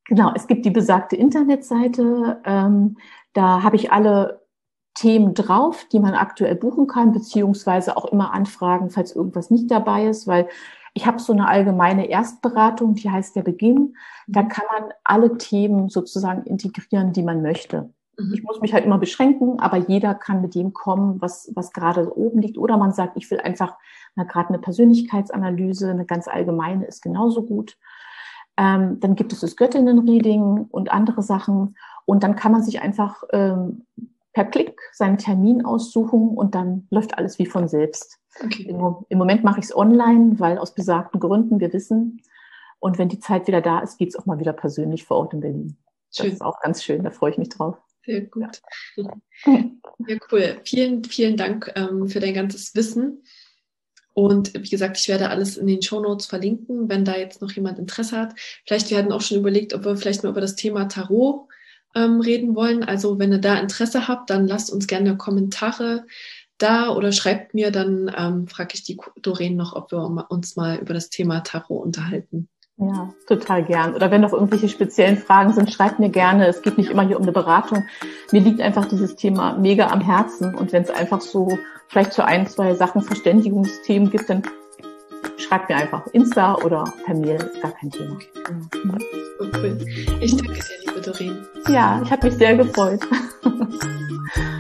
genau, es gibt die besagte Internetseite. Ähm, da habe ich alle Themen drauf, die man aktuell buchen kann, beziehungsweise auch immer anfragen, falls irgendwas nicht dabei ist, weil ich habe so eine allgemeine Erstberatung, die heißt der Beginn. Da mhm. kann man alle Themen sozusagen integrieren, die man möchte. Mhm. Ich muss mich halt immer beschränken, aber jeder kann mit dem kommen, was, was gerade oben liegt. Oder man sagt, ich will einfach na, gerade eine Persönlichkeitsanalyse, eine ganz allgemeine ist genauso gut. Ähm, dann gibt es das Göttinnen-Reading und andere Sachen. Und dann kann man sich einfach ähm, per Klick seinen Termin aussuchen und dann läuft alles wie von selbst. Okay. Im, Im, Moment mache ich es online, weil aus besagten Gründen wir wissen. Und wenn die Zeit wieder da ist, geht es auch mal wieder persönlich vor Ort in Berlin. Schön. Das ist auch ganz schön, da freue ich mich drauf. Sehr gut. Ja, cool. Vielen, vielen Dank ähm, für dein ganzes Wissen. Und wie gesagt, ich werde alles in den Show Notes verlinken, wenn da jetzt noch jemand Interesse hat. Vielleicht, wir hatten auch schon überlegt, ob wir vielleicht mal über das Thema Tarot ähm, reden wollen. Also wenn ihr da Interesse habt, dann lasst uns gerne Kommentare da oder schreibt mir, dann ähm, frage ich die Doreen noch, ob wir uns mal über das Thema Tarot unterhalten. Ja, total gern. Oder wenn noch irgendwelche speziellen Fragen sind, schreibt mir gerne. Es geht nicht immer hier um eine Beratung. Mir liegt einfach dieses Thema mega am Herzen. Und wenn es einfach so vielleicht zu ein, zwei Sachen Verständigungsthemen gibt, dann schreibt mir einfach Insta oder per Mail. Gar kein Thema. Mhm. Cool. Ich danke dir, liebe Doreen. Ja, ich habe mich sehr gefreut.